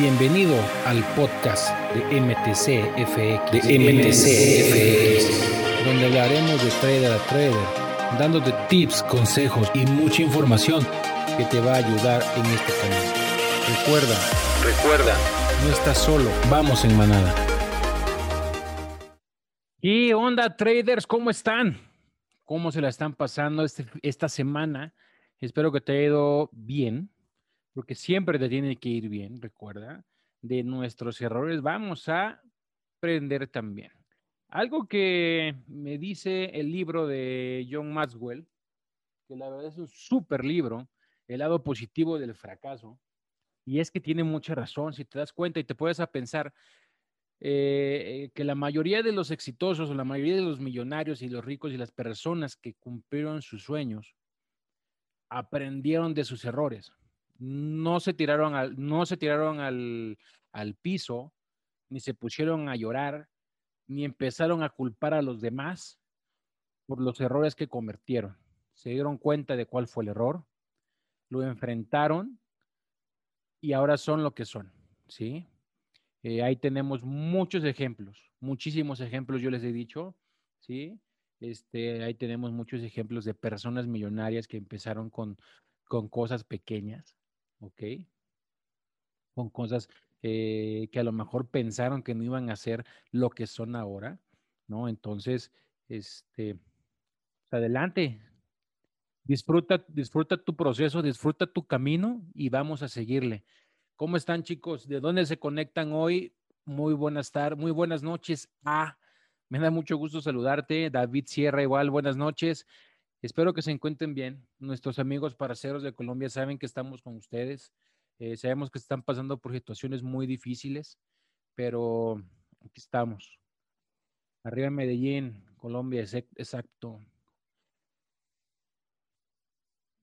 Bienvenido al podcast de MTC FX, de MTC FX, donde hablaremos de trader a trader, dándote tips, consejos y mucha información que te va a ayudar en este camino. Recuerda, recuerda, no estás solo, vamos en manada. ¿Y onda traders? ¿Cómo están? ¿Cómo se la están pasando este, esta semana? Espero que te haya ido bien porque siempre te tiene que ir bien, recuerda, de nuestros errores vamos a aprender también. Algo que me dice el libro de John Maxwell, que la verdad es un súper libro, El lado positivo del fracaso, y es que tiene mucha razón, si te das cuenta y te puedes a pensar eh, que la mayoría de los exitosos o la mayoría de los millonarios y los ricos y las personas que cumplieron sus sueños aprendieron de sus errores no se tiraron al, no se tiraron al, al piso, ni se pusieron a llorar, ni empezaron a culpar a los demás por los errores que cometieron. Se dieron cuenta de cuál fue el error, lo enfrentaron y ahora son lo que son, ¿sí? Eh, ahí tenemos muchos ejemplos, muchísimos ejemplos, yo les he dicho, ¿sí? Este, ahí tenemos muchos ejemplos de personas millonarias que empezaron con, con cosas pequeñas, ¿ok? Con cosas eh, que a lo mejor pensaron que no iban a ser lo que son ahora, ¿no? Entonces, este, pues, adelante, disfruta, disfruta tu proceso, disfruta tu camino y vamos a seguirle. ¿Cómo están chicos? ¿De dónde se conectan hoy? Muy buenas tardes, muy buenas noches. Ah, me da mucho gusto saludarte. David Sierra, igual, buenas noches. Espero que se encuentren bien. Nuestros amigos paraceros de Colombia saben que estamos con ustedes. Eh, sabemos que están pasando por situaciones muy difíciles, pero aquí estamos. Arriba Medellín, Colombia, exacto.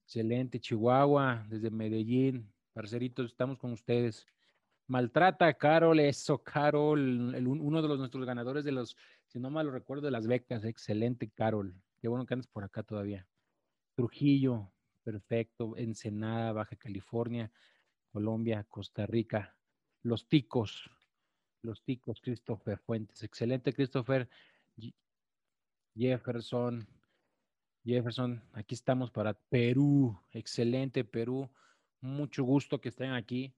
Excelente, Chihuahua, desde Medellín. Parceritos, estamos con ustedes. Maltrata Carol, eso, Carol, uno de los, nuestros ganadores de los, si no mal lo recuerdo, de las becas. Excelente, Carol. Qué bueno que andes por acá todavía. Trujillo, perfecto. Ensenada, Baja California, Colombia, Costa Rica. Los Ticos, los Ticos, Christopher Fuentes. Excelente, Christopher. Jefferson, Jefferson, aquí estamos para Perú. Excelente, Perú. Mucho gusto que estén aquí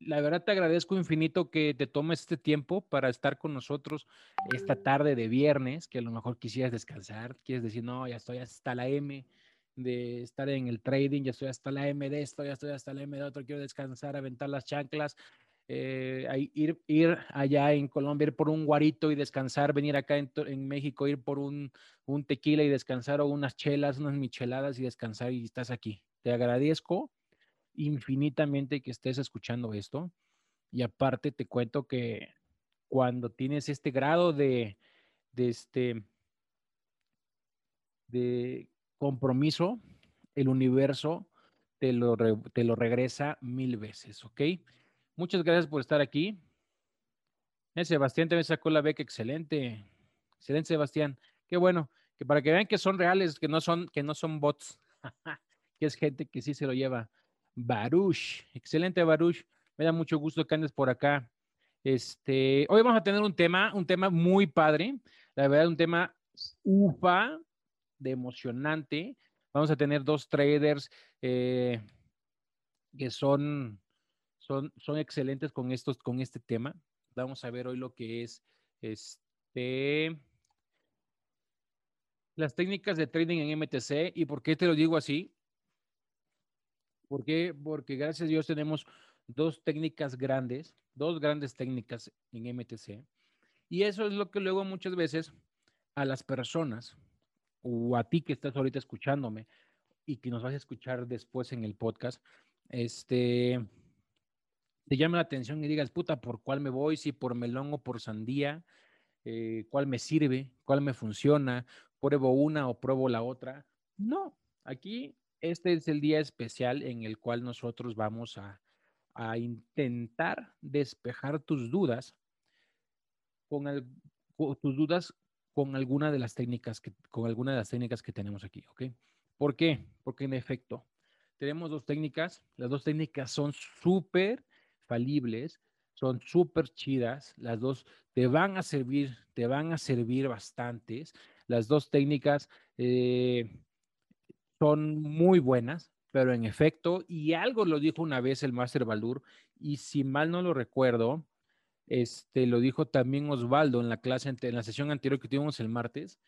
la verdad te agradezco infinito que te tomes este tiempo para estar con nosotros esta tarde de viernes, que a lo mejor quisieras descansar, quieres decir, no, ya estoy hasta la M de estar en el trading, ya estoy hasta la M de esto, ya estoy hasta la M de otro, quiero descansar, aventar las chanclas, eh, ir, ir allá en Colombia, ir por un guarito y descansar, venir acá en, en México, ir por un, un tequila y descansar, o unas chelas, unas micheladas y descansar y estás aquí. Te agradezco infinitamente que estés escuchando esto. Y aparte te cuento que cuando tienes este grado de, de este de compromiso, el universo te lo, te lo regresa mil veces, ¿ok? Muchas gracias por estar aquí. Eh, Sebastián también sacó la beca, excelente. Excelente, Sebastián. Qué bueno. Que para que vean que son reales, que no son, que no son bots, que es gente que sí se lo lleva. Baruch. Excelente, Baruch. Me da mucho gusto que andes por acá. Este, hoy vamos a tener un tema, un tema muy padre. La verdad, un tema ufa, de emocionante. Vamos a tener dos traders eh, que son, son, son excelentes con, estos, con este tema. Vamos a ver hoy lo que es este, las técnicas de trading en MTC. ¿Y por qué te lo digo así? ¿Por qué? Porque gracias a Dios tenemos dos técnicas grandes, dos grandes técnicas en MTC. Y eso es lo que luego muchas veces a las personas o a ti que estás ahorita escuchándome y que nos vas a escuchar después en el podcast, este, te llama la atención y digas, puta, ¿por cuál me voy? Si por melón o por sandía, eh, ¿cuál me sirve? ¿Cuál me funciona? ¿Pruebo una o pruebo la otra? No, aquí este es el día especial en el cual nosotros vamos a, intentar despejar tus dudas con, tus dudas con alguna de las técnicas que con alguna de las técnicas que tenemos aquí, ¿ok? ¿Por qué? Porque en efecto tenemos dos técnicas, las dos técnicas son súper infalibles, son súper chidas, las dos te van a servir, te van a servir bastantes. Las dos técnicas eh, son muy buenas, pero en efecto, y algo lo dijo una vez el Master Baldur, y si mal no lo recuerdo, este, lo dijo también Osvaldo en la clase, en la sesión anterior que tuvimos el martes,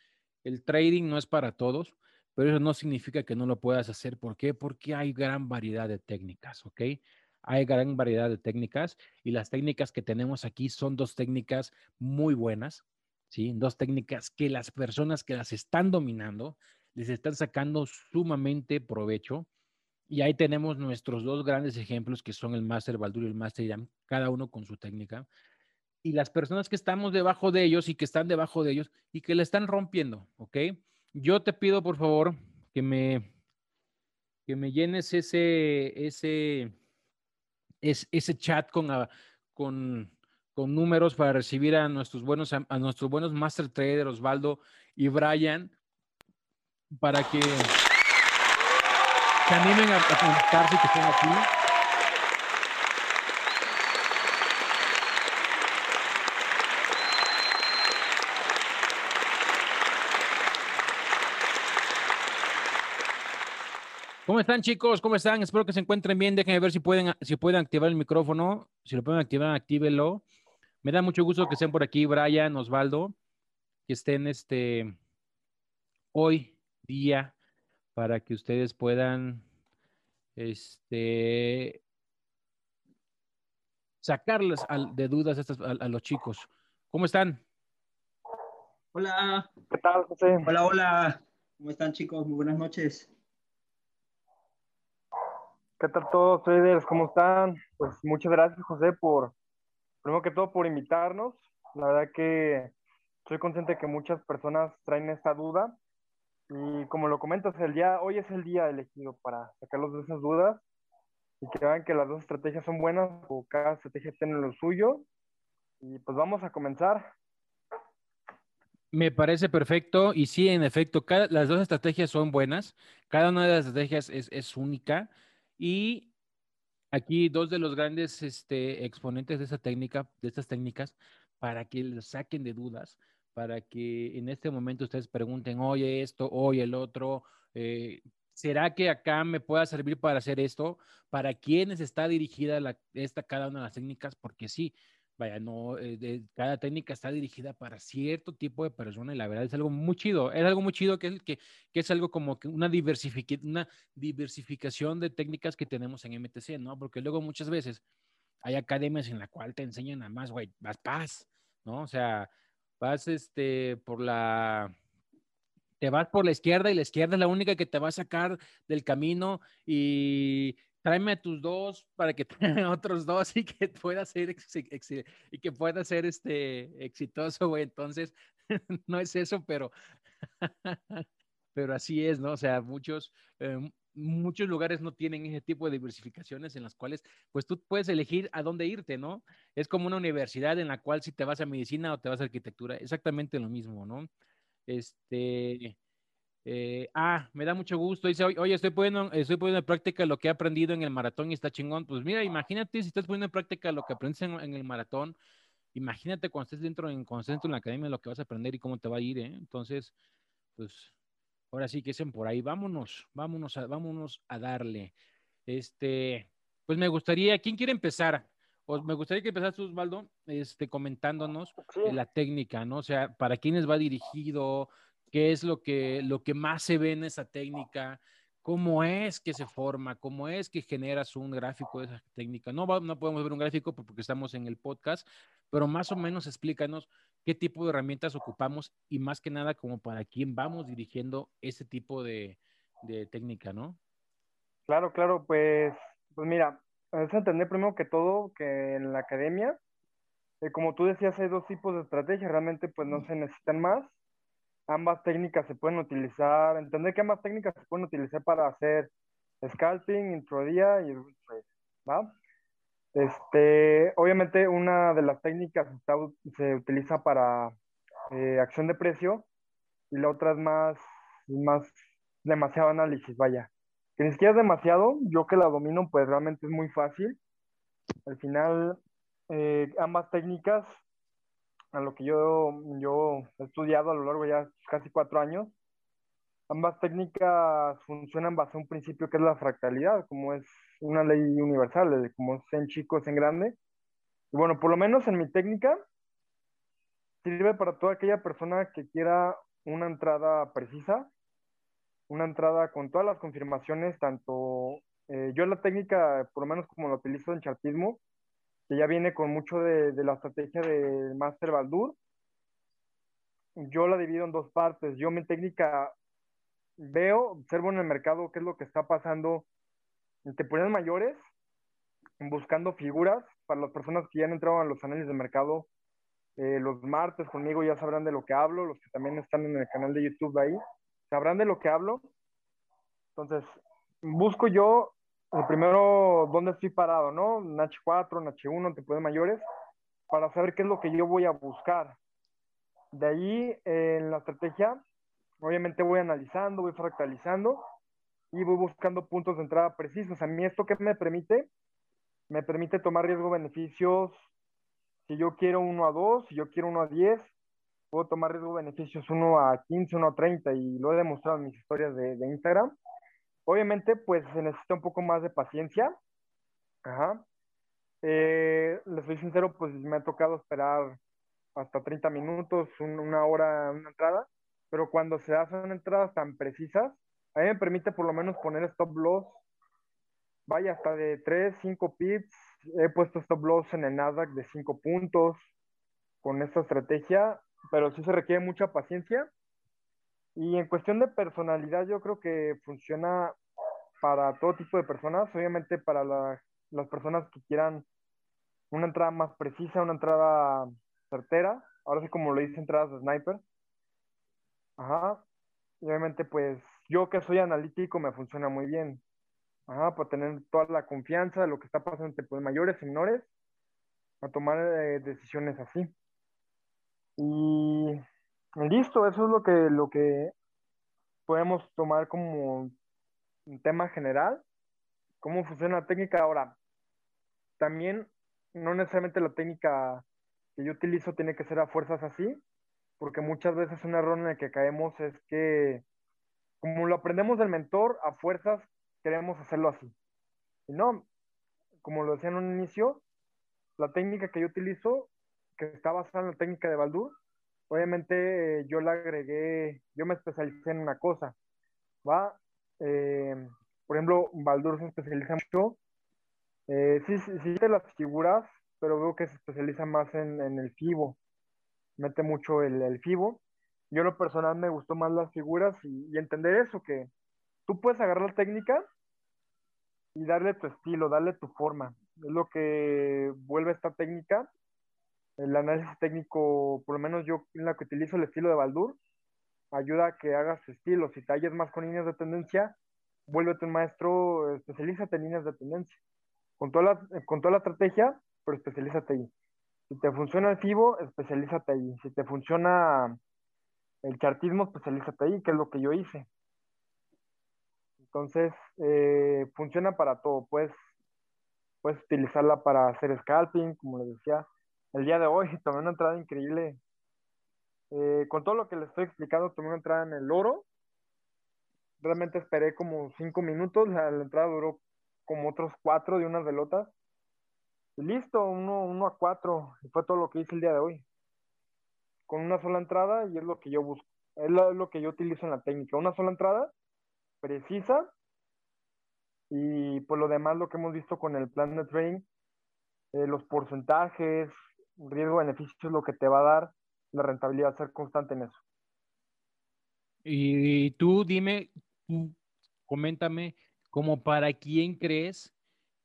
el trading no es para todos, pero eso no significa que no lo puedas hacer. ¿Por qué? Porque hay gran variedad de técnicas, ¿ok? Hay gran variedad de técnicas y las técnicas que tenemos aquí son dos técnicas muy buenas, ¿sí? Dos técnicas que las personas que las están dominando les están sacando sumamente provecho. Y ahí tenemos nuestros dos grandes ejemplos que son el Master Baldur y el Master Yam, cada uno con su técnica. Y las personas que estamos debajo de ellos y que están debajo de ellos y que le están rompiendo, ¿ok? Yo te pido, por favor, que me, que me llenes ese, ese, ese chat con, ah, con, con números para recibir a nuestros buenos, a nuestros buenos Master Trader, Osvaldo y Brian, para que se animen a, a conectarse que estén aquí. ¿Cómo están, chicos? ¿Cómo están? Espero que se encuentren bien. Déjenme ver si pueden, si pueden activar el micrófono. Si lo pueden activar, actívelo. Me da mucho gusto que estén por aquí, Brian, Osvaldo, que estén este hoy día para que ustedes puedan este sacarles de dudas a, a, los chicos. ¿Cómo están? Hola. ¿Qué tal, José? Hola, hola. ¿Cómo están, chicos? Muy buenas noches. ¿Qué tal todos, traders? ¿Cómo están? Pues muchas gracias, José, por, primero que todo, por invitarnos. La verdad que soy consciente que muchas personas traen esta duda. Y como lo comentas, el día, hoy es el día elegido para sacarlos de esas dudas y que vean que las dos estrategias son buenas o cada estrategia tiene lo suyo. Y pues vamos a comenzar. Me parece perfecto y sí, en efecto, cada, las dos estrategias son buenas. Cada una de las estrategias es, es única. Y aquí dos de los grandes este, exponentes de esa técnica, de estas técnicas, para que los saquen de dudas, para que en este momento ustedes pregunten, oye esto, oye el otro, eh, ¿será que acá me pueda servir para hacer esto? ¿Para quiénes está dirigida esta cada una de las técnicas? Porque sí, vaya, no, eh, cada técnica está dirigida para cierto tipo de persona y la verdad es algo muy chido, es algo muy chido que que, que es algo como una, una diversificación de técnicas que tenemos en MTC, ¿no? Porque luego muchas veces hay academias en la cual te enseñan nada más, güey, vas paz, ¿no? O sea, vas este, por la, te vas por la izquierda y la izquierda es la única que te va a sacar del camino y tráeme a tus dos para que tengan otros dos y que pueda ser y que pueda ser este exitoso, güey. Entonces, no es eso, pero pero así es, ¿no? O sea, muchos eh, muchos lugares no tienen ese tipo de diversificaciones en las cuales pues tú puedes elegir a dónde irte, ¿no? Es como una universidad en la cual si te vas a medicina o te vas a arquitectura, exactamente lo mismo, ¿no? Este, eh, ah, me da mucho gusto. Dice, oye, estoy poniendo, estoy poniendo en práctica lo que he aprendido en el maratón y está chingón. Pues mira, imagínate si estás poniendo en práctica lo que aprendes en, el maratón. Imagínate cuando estés dentro, en, cuando estés dentro en la academia lo que vas a aprender y cómo te va a ir, ¿eh? Entonces, pues, ahora sí que dicen por ahí. Vámonos, vámonos a, vámonos a darle. Este, pues me gustaría, ¿quién quiere empezar? Me gustaría que empezaras tú, Osvaldo, este, comentándonos la técnica, ¿no? O sea, para quiénes va dirigido, qué es lo que, lo que más se ve en esa técnica, cómo es que se forma, cómo es que generas un gráfico de esa técnica. No, no podemos ver un gráfico porque estamos en el podcast, pero más o menos explícanos qué tipo de herramientas ocupamos y más que nada como para quién vamos dirigiendo ese tipo de, de técnica, ¿no? Claro, claro, pues, pues mira, es entender primero que todo que en la academia, eh, como tú decías, hay dos tipos de estrategias, realmente pues no se necesitan más ambas técnicas se pueden utilizar, entender que ambas técnicas se pueden utilizar para hacer scalping, introdía y ¿va? Este, obviamente una de las técnicas se utiliza para eh, acción de precio y la otra es más, más demasiado análisis, vaya. Que ni siquiera es demasiado, yo que la domino pues realmente es muy fácil. Al final, eh, ambas técnicas, a lo que yo, yo he estudiado a lo largo de ya casi cuatro años, ambas técnicas funcionan bajo un principio que es la fractalidad, como es una ley universal, como es en chico es en grande. Y bueno, por lo menos en mi técnica, sirve para toda aquella persona que quiera una entrada precisa, una entrada con todas las confirmaciones, tanto eh, yo la técnica, por lo menos como lo utilizo en chartismo, que ya viene con mucho de, de la estrategia del Master Baldur, yo la divido en dos partes. Yo mi técnica veo, observo en el mercado qué es lo que está pasando en temporadas mayores, buscando figuras para las personas que ya han entrado a los análisis de mercado. Eh, los martes conmigo ya sabrán de lo que hablo, los que también están en el canal de YouTube ahí, sabrán de lo que hablo. Entonces, busco yo el primero dónde estoy parado, ¿no? En H4, en H1, en temporadas mayores, para saber qué es lo que yo voy a buscar. De ahí, en la estrategia, Obviamente voy analizando, voy fractalizando y voy buscando puntos de entrada precisos. A mí esto que me permite, me permite tomar riesgo-beneficios. Si yo quiero 1 a 2, si yo quiero 1 a 10, puedo tomar riesgo-beneficios 1 a 15, 1 a 30 y lo he demostrado en mis historias de, de Instagram. Obviamente, pues se necesita un poco más de paciencia. Ajá. Eh, les soy sincero, pues me ha tocado esperar hasta 30 minutos, una hora, una entrada pero cuando se hacen entradas tan precisas, a mí me permite por lo menos poner stop loss, vaya hasta de 3, 5 pips, he puesto stop loss en el Nasdaq de 5 puntos con esta estrategia, pero sí se requiere mucha paciencia. Y en cuestión de personalidad, yo creo que funciona para todo tipo de personas, obviamente para las personas que quieran una entrada más precisa, una entrada certera, ahora sí como lo dice entradas de sniper, Ajá. Y obviamente, pues yo que soy analítico me funciona muy bien. Ajá, para tener toda la confianza de lo que está pasando entre pues, mayores y menores, a tomar eh, decisiones así. Y listo, eso es lo que, lo que podemos tomar como un tema general, cómo funciona la técnica. Ahora, también no necesariamente la técnica que yo utilizo tiene que ser a fuerzas así, porque muchas veces un error en el que caemos es que, como lo aprendemos del mentor, a fuerzas queremos hacerlo así. Y no, como lo decía en un inicio, la técnica que yo utilizo, que está basada en la técnica de Baldur, obviamente yo la agregué, yo me especialicé en una cosa, ¿va? Eh, por ejemplo, Baldur se especializa mucho, eh, sí, sí, sí, las figuras, pero veo que se especializa más en, en el FIBO mete mucho el, el FIBO. Yo lo personal me gustó más las figuras y, entender eso, que tú puedes agarrar la técnica y darle tu estilo, darle tu forma. Es lo que vuelve esta técnica. El análisis técnico, por lo menos yo en la que utilizo el estilo de Baldur, ayuda a que hagas tu estilo. Si talles más con líneas de tendencia, vuélvete un maestro, especialízate en líneas de tendencia. Con toda la, con toda la estrategia, pero especialízate ahí. Si te funciona el FIBO, especialízate ahí. Si te funciona el chartismo, especialízate ahí, que es lo que yo hice. Entonces, eh, funciona para todo. Puedes, puedes utilizarla para hacer scalping, como les decía. El día de hoy tomé una entrada increíble. Eh, con todo lo que les estoy explicando, tomé una entrada en el oro. Realmente esperé como cinco minutos. La, la entrada duró como otros cuatro de unas velotas. Listo, uno, uno a cuatro. Y fue todo lo que hice el día de hoy. Con una sola entrada y es lo que yo busco. Es lo, que yo utilizo en la técnica. Una sola entrada, precisa. Y por lo demás, lo que hemos visto con el plan de trading, eh, los porcentajes, riesgo-beneficio es lo que te va a dar la rentabilidad, ser constante en eso. Y tú dime, coméntame, como para quién crees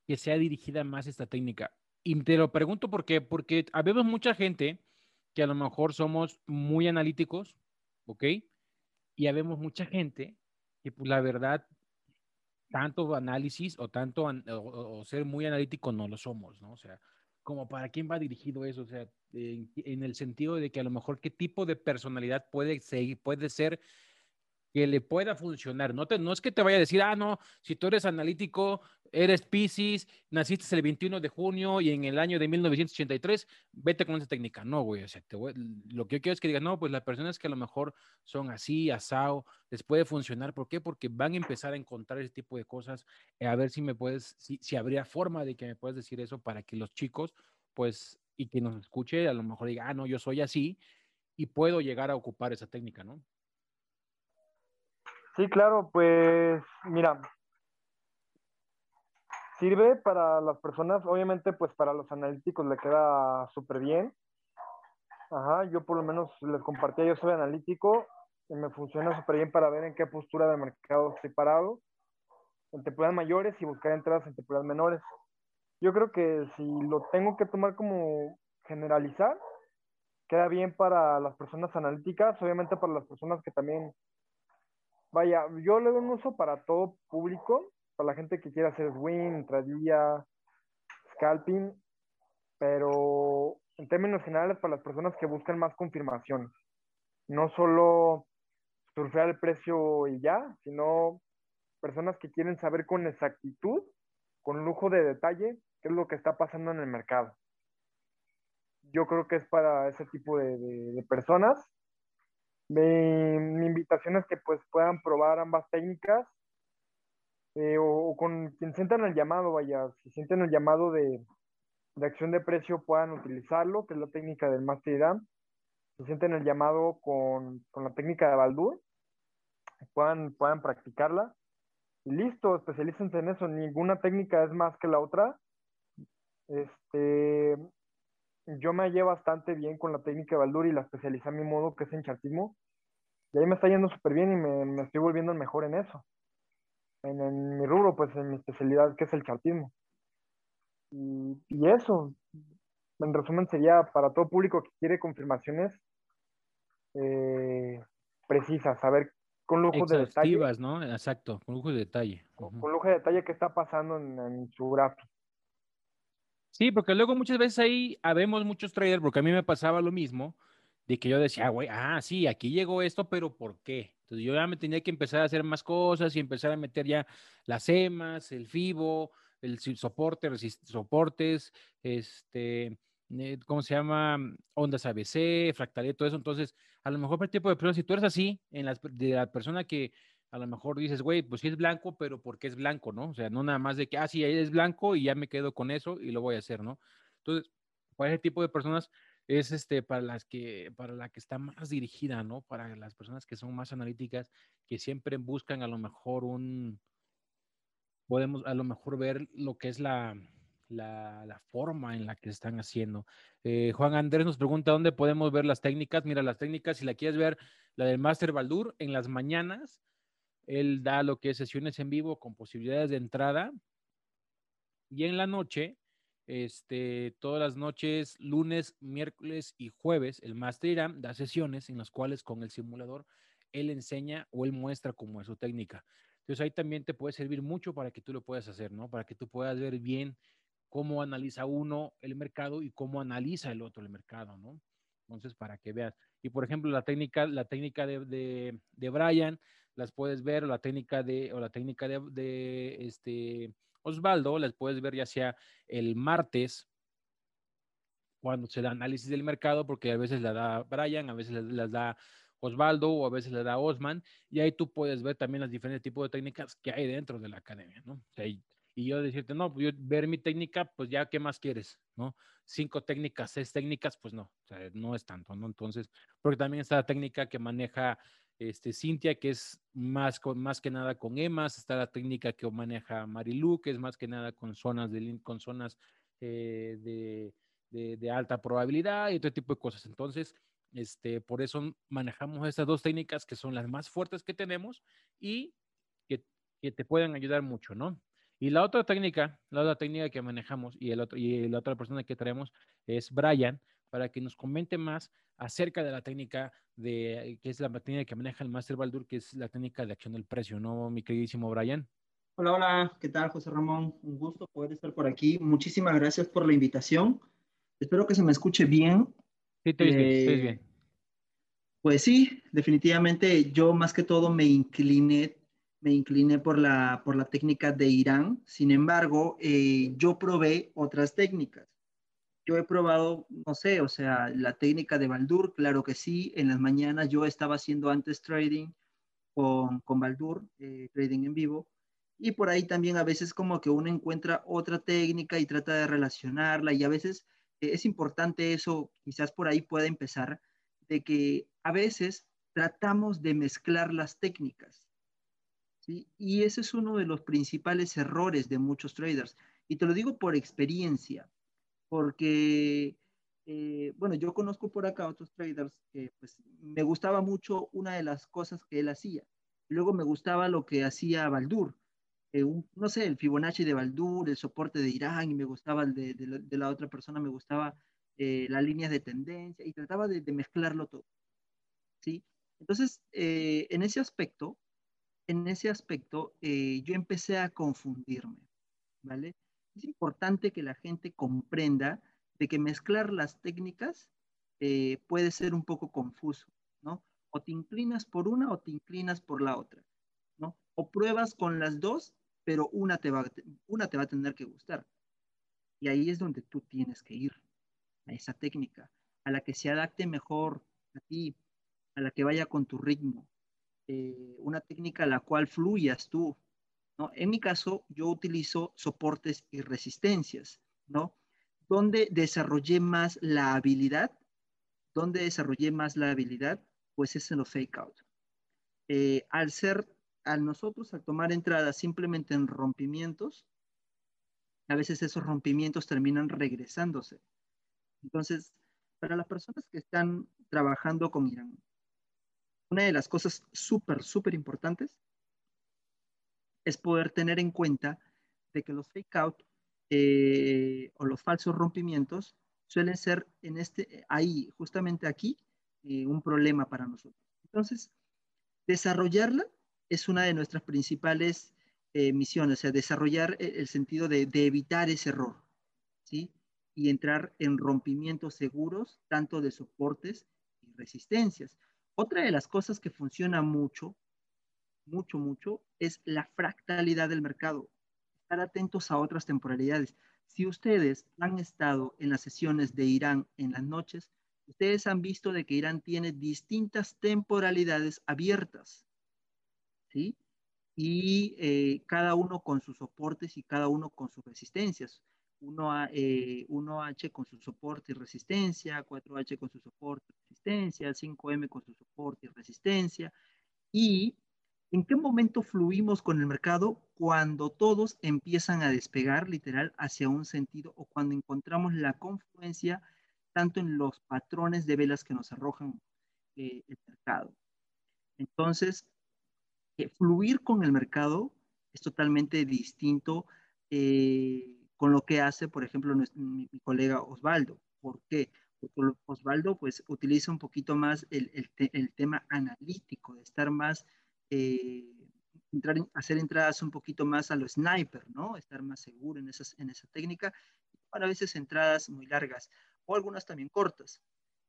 que sea dirigida más esta técnica. Y te lo pregunto porque, porque habemos mucha gente que a lo mejor somos muy analíticos, ¿ok? Y habemos mucha gente que, pues, la verdad, tanto análisis o tanto o, ser muy analítico no lo somos, ¿no? O sea, como para quién va dirigido eso, o sea, en, el sentido de que a lo mejor qué tipo de personalidad puede, puede ser que le pueda funcionar. No, te, no es que te vaya a decir, ah, no, si tú eres analítico, eres Pisces, naciste el 21 de junio y en el año de 1983, vete con esa técnica. No, güey, o sea, lo que yo quiero es que digas, no, pues las personas que a lo mejor son así, asado, les puede funcionar. ¿Por qué? Porque van a empezar a encontrar ese tipo de cosas. Eh, a ver si me puedes, si, si habría forma de que me puedas decir eso para que los chicos, pues, y que nos escuche, a lo mejor diga, ah, no, yo soy así y puedo llegar a ocupar esa técnica, ¿no? Sí, claro, pues mira, sirve para las personas, obviamente pues para los analíticos le queda súper bien. Ajá, yo por lo menos les compartía, yo soy analítico y me funciona súper bien para ver en qué postura de mercado estoy parado, en temporadas mayores y buscar entradas en temporadas menores. Yo creo que si lo tengo que tomar como generalizar, queda bien para las personas analíticas, obviamente para las personas que también vaya, yo le doy un uso para todo público, para la gente que quiera hacer swing, entradilla, scalping, pero en términos generales para las personas que buscan más confirmaciones. No solo surfear el precio y ya, sino personas que quieren saber con exactitud, con lujo de detalle, qué es lo que está pasando en el mercado. Yo creo que es para ese tipo de personas mi, invitación es que pues puedan probar ambas técnicas eh, o, con quien sientan el llamado, vaya, si sienten el llamado de, de acción de precio puedan utilizarlo, que es la técnica del Master. Si sienten el llamado con, con la técnica de Baldur, puedan, puedan practicarla. Y listo, especialícense en eso. Ninguna técnica es más que la otra. Este, yo me hallé bastante bien con la técnica de Baldur y la especialicé a mi modo, que es en chartismo. Y ahí me está yendo súper bien y me, estoy volviendo mejor en eso. En, mi rubro, pues en mi especialidad, que es el chartismo. Y, y, eso, en resumen, sería para todo público que quiere confirmaciones eh, precisas, saber con lujo de detalle. ¿no? Exacto, con lujo de detalle. Con, lujo de detalle qué está pasando en, en su gráfico. Sí, porque luego muchas veces ahí habemos muchos traders, porque a mí me pasaba lo mismo, de que yo decía, güey, ah, sí, aquí llegó esto, pero ¿por qué? Entonces yo ya me tenía que empezar a hacer más cosas y empezar a meter ya las EMAs, el FIBO, el soporte, soportes, este, eh, ¿cómo se llama? Ondas ABC, fractalidad, todo eso. Entonces, a lo mejor para el tipo de personas, si tú eres así, en las, de la persona que a lo mejor dices, güey, pues sí es blanco, pero ¿por qué es blanco, no? O sea, no nada más de que, ah, sí, es blanco y ya me quedo con eso y lo voy a hacer, ¿no? Entonces, para ese tipo de personas es este para las que, para la que está más dirigida, ¿no? Para las personas que son más analíticas, que siempre buscan a lo mejor un, podemos a lo mejor ver lo que es la, la, forma en la que están haciendo. Eh, Juan Andrés nos pregunta dónde podemos ver las técnicas. Mira, las técnicas, si la quieres ver, la del Master Baldur, en las mañanas él da lo que es sesiones en vivo con posibilidades de entrada. Y en la noche, este, todas las noches, lunes, miércoles y jueves, el Master Iram da sesiones en las cuales con el simulador él enseña o él muestra cómo es su técnica. Entonces ahí también te puede servir mucho para que tú lo puedas hacer, ¿no? Para que tú puedas ver bien cómo analiza uno el mercado y cómo analiza el otro el mercado, ¿no? Entonces, para que veas. Y por ejemplo, la técnica, la técnica de, de, de Brian, las puedes ver, o la técnica de, o la técnica de, de este Osvaldo, las puedes ver ya sea el martes, cuando se da análisis del mercado, porque a veces la da Brian, a veces las da Osvaldo o a veces la da Osman, y ahí tú puedes ver también los diferentes tipos de técnicas que hay dentro de la academia, ¿no? y, yo decirte, no, pues yo ver mi técnica, pues ya, ¿qué más quieres? ¿No? Cinco técnicas, seis técnicas, pues no, o sea, no es tanto, ¿no? Entonces, porque también está la técnica que maneja este, Cintia, que es más, más que nada con EMAS, está la técnica que maneja Marilu, que es más que nada con zonas de, con zonas eh, de, de, alta probabilidad y otro tipo de cosas. Entonces, este, por eso manejamos estas dos técnicas que son las más fuertes que tenemos y que, que te pueden ayudar mucho, ¿no? Y la otra técnica, la otra técnica que manejamos y, el otro, y la otra persona que traemos es Brian, para que nos comente más acerca de la técnica de, que es la técnica que maneja el Master Baldur, que es la técnica de acción del precio, ¿no, mi queridísimo Brian? Hola, hola, ¿qué tal, José Ramón? Un gusto poder estar por aquí. Muchísimas gracias por la invitación. Espero que se me escuche bien. Sí, bien, estoy bien. Pues sí, definitivamente yo más que todo me incliné, me incliné por la, por la técnica de Irán. Sin embargo, eh, yo probé otras técnicas. Yo he probado, no sé, o sea, la técnica de Baldur, claro que sí. En las mañanas yo estaba haciendo antes trading con, con Baldur, eh, trading en vivo. Y por ahí también a veces como que uno encuentra otra técnica y trata de relacionarla y a veces eh, es importante eso, quizás por ahí pueda empezar, de que a veces tratamos de mezclar las técnicas. Y ese es uno de los principales errores de muchos traders. Y te lo digo por experiencia, porque, eh, bueno, yo conozco por acá otros traders que pues me gustaba mucho una de las cosas que él hacía. Luego me gustaba lo que hacía Baldur. Eh, no sé, el Fibonacci de Baldur, el soporte de Irán, y me gustaba el de, de, la, otra persona, me gustaba eh, las líneas de tendencia, y trataba de, mezclarlo todo. ¿sí? Entonces, eh, en ese aspecto, en ese aspecto, yo empecé a confundirme, ¿vale? Es importante que la gente comprenda de que mezclar las técnicas puede ser un poco confuso, ¿no? O te inclinas por una o te inclinas por la otra, ¿no? O pruebas con las dos pero una te, va, una te va a tener que gustar. Y ahí es donde tú tienes que ir, a esa técnica, a la que se adapte mejor a ti, a la que vaya con tu ritmo, eh, una técnica a la cual fluyas tú. ¿No? En mi caso, yo utilizo soportes y resistencias, ¿no? Donde desarrollé más la habilidad, donde desarrollé más la habilidad, pues es en los fake out. Eh, al ser a nosotros, al tomar entradas simplemente en rompimientos, a veces esos rompimientos terminan regresándose. Entonces, para las personas que están trabajando con Irán, una de las cosas súper, súper importantes es poder tener en cuenta de que los fake out eh, o los falsos rompimientos suelen ser en este, ahí, justamente aquí, eh, un problema para nosotros. Entonces, desarrollarla es una de nuestras principales eh, misiones, o sea, desarrollar el sentido de, evitar ese error, ¿sí? Y entrar en rompimientos seguros, tanto de soportes y resistencias. Otra de las cosas que funciona mucho, mucho, mucho, es la fractalidad del mercado. Estar atentos a otras temporalidades. Si ustedes han estado en las sesiones de Irán en las noches, ustedes han visto de que Irán tiene distintas temporalidades abiertas. ¿sí? Y eh, cada uno con sus soportes y cada uno con sus resistencias. 1, eh, con su soporte y resistencia, 4H con su soporte y resistencia, 5M con su soporte y resistencia. ¿Y en qué momento fluimos con el mercado? Cuando todos empiezan a despegar literal hacia un sentido o cuando encontramos la confluencia tanto en los patrones de velas que nos arrojan eh, el mercado. Entonces, fluir con el mercado es totalmente distinto eh, con lo que hace, por ejemplo, mi, colega Osvaldo. ¿Por qué? Porque Osvaldo pues utiliza un poquito más el, tema analítico, de estar más, eh, hacer entradas un poquito más a lo sniper. Estar más seguro en, esa técnica. Para a veces entradas muy largas o algunas también cortas.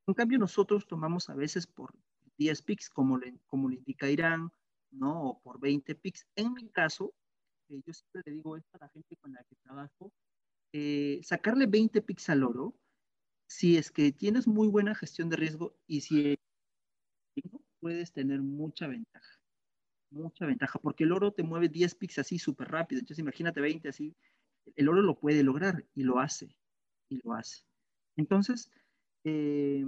En cambio, nosotros tomamos a veces por 10 picks, como le, indica Irán, ¿no? O por 20 pics. En mi caso, yo siempre le digo esto a la gente con la que trabajo, eh, sacarle 20 pics al oro, si es que tienes muy buena gestión de riesgo y si puedes tener mucha ventaja, mucha ventaja, porque el oro te mueve 10 pics así súper rápido, entonces imagínate 20 así, el oro lo puede lograr y lo hace, y lo hace. Entonces, eh,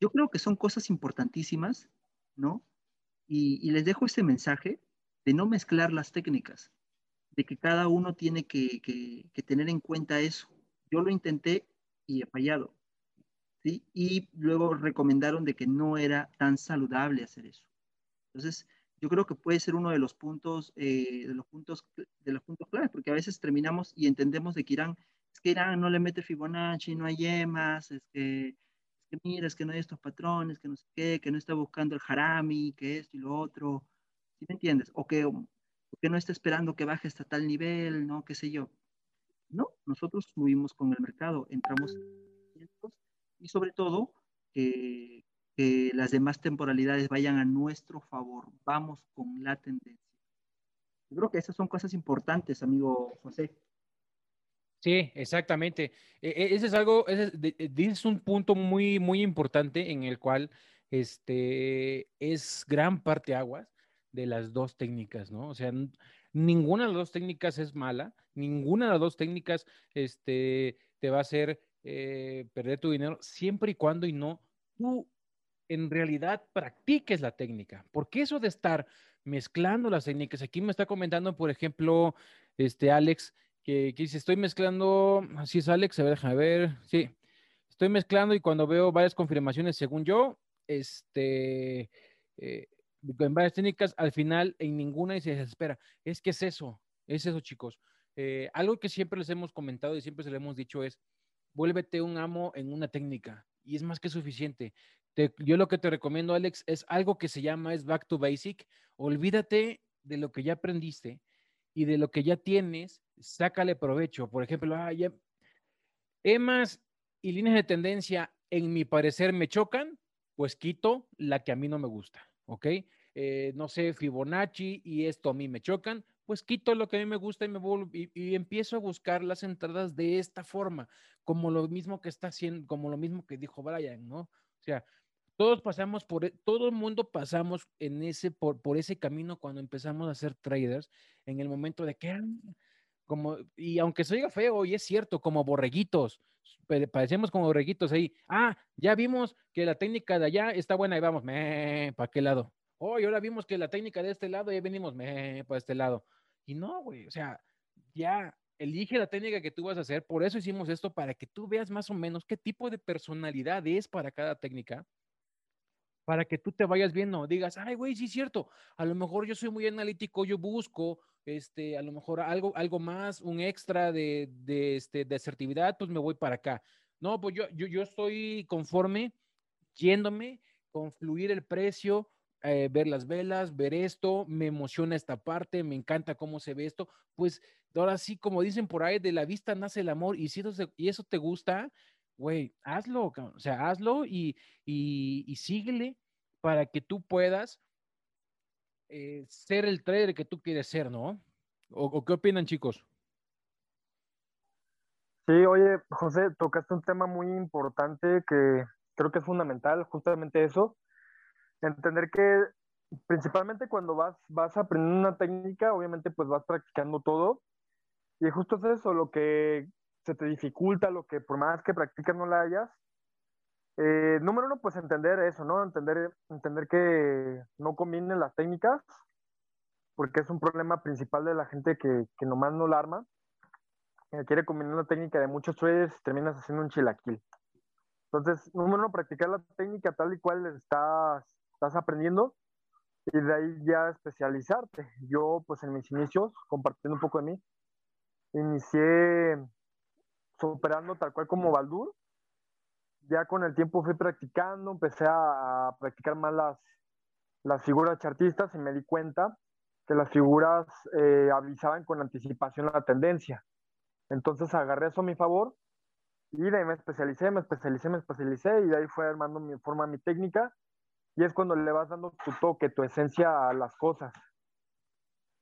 yo creo que son cosas importantísimas, ¿no? Y, les dejo este mensaje de no mezclar las técnicas, de que cada uno tiene que, tener en cuenta eso. Yo lo intenté y he fallado. ¿sí? Y luego recomendaron de que no era tan saludable hacer eso. Entonces, yo creo que puede ser uno de los puntos, eh, de los puntos, de los puntos claves, porque a veces terminamos y entendemos de que Irán, es que Irán no le mete Fibonacci, no hay yemas, es que que mira, es que no hay estos patrones, que no sé qué, que no está buscando el harami, que esto y lo otro, ¿sí me entiendes? O que, que no está esperando que baje hasta tal nivel, ¿no? ¿Qué sé yo? No, nosotros fluimos con el mercado, entramos y sobre todo que, que las demás temporalidades vayan a nuestro favor. Vamos con la tendencia. Yo creo que esas son cosas importantes, amigo José. Sí, exactamente. E, e, ese es algo, ese es un punto muy, muy importante en el cual este, es gran parte aguas de las dos técnicas, ¿no? O sea, ninguna de las dos técnicas es mala, ninguna de las dos técnicas este, te va a hacer eh, perder tu dinero siempre y cuando y no tú en realidad practiques la técnica. Porque eso de estar mezclando las técnicas, aquí me está comentando, por ejemplo, este Alex, que, dice, estoy mezclando, así es Alex, a ver, déjame ver, sí, estoy mezclando y cuando veo varias confirmaciones, según yo, este, eh, en varias técnicas, al final en ninguna y se desespera. Es que es eso, es eso, chicos. Eh, algo que siempre les hemos comentado y siempre se le hemos dicho es, vuélvete un amo en una técnica y es más que suficiente. yo lo que te recomiendo, Alex, es algo que se llama es back to basic. Olvídate de lo que ya aprendiste y de lo que ya tienes, sácale provecho. Por ejemplo, ah, ya, EMAS y líneas de tendencia, en mi parecer, me chocan, pues quito la que a mí no me gusta, ¿ok? Eh, no sé, Fibonacci y esto a mí me chocan, pues quito lo que a mí me gusta y me vuelvo y, empiezo a buscar las entradas de esta forma, como lo mismo que está haciendo, como lo mismo que dijo Brian, ¿no? O sea, todos pasamos por, e, todo el mundo pasamos en ese, por, por ese camino cuando empezamos a ser traders, en el momento de que, como, y aunque se oiga feo, y es cierto, como borreguitos, parecemos como borreguitos ahí, ah, ya vimos que la técnica de allá está buena y vamos, ¿para qué lado? Oh, ahora vimos que la técnica de este lado y venimos, me, para este lado. Y no, güey, o sea, ya elige la técnica que tú vas a hacer. Por eso hicimos esto, para que tú veas más o menos qué tipo de personalidad es para cada técnica, para que tú te vayas viendo, digas, ay, güey, sí es cierto, a lo mejor yo soy muy analítico, yo busco, este, a lo mejor algo, algo más, un extra de, de, este, de asertividad, pues me voy para acá. No, pues yo, yo, yo estoy conforme yéndome con fluir el precio, eh, ver las velas, ver esto, me emociona esta parte, me encanta cómo se ve esto, pues ahora sí, como dicen por ahí, de la vista nace el amor y si eso, y eso te gusta, güey, hazlo, o sea, hazlo y, y, síguele para que tú puedas eh, ser el trader que tú quieres ser, ¿no? ¿O, qué opinan, chicos? Sí, oye, José, tocaste un tema muy importante que creo que es fundamental, justamente eso, entender que principalmente cuando vas, vas aprendiendo una técnica, obviamente pues vas practicando todo. Y justo es eso, lo que se te dificulta, lo que por más que practicas no la hayas. Eh, número uno, pues entender eso, ¿no? Entender, entender que no combinen las técnicas, porque es un problema principal de la gente que, que nomás no la arma. quiere combinar una técnica de muchos traders terminas haciendo un chilaquil. Entonces, número uno, practicar la técnica tal y cual estás estás aprendiendo y de ahí ya especializarte. Yo, pues en mis inicios, compartiendo un poco de mí, inicié superando tal cual como Baldur. Ya con el tiempo fui practicando, empecé a, practicar más las, las figuras chartistas y me di cuenta que las figuras eh, avisaban con anticipación la tendencia. Entonces agarré eso a mi favor y de ahí me especialicé, me especialicé, me especialicé y de ahí fue armando mi forma, mi técnica y es cuando le vas dando tu toque, tu esencia a las cosas.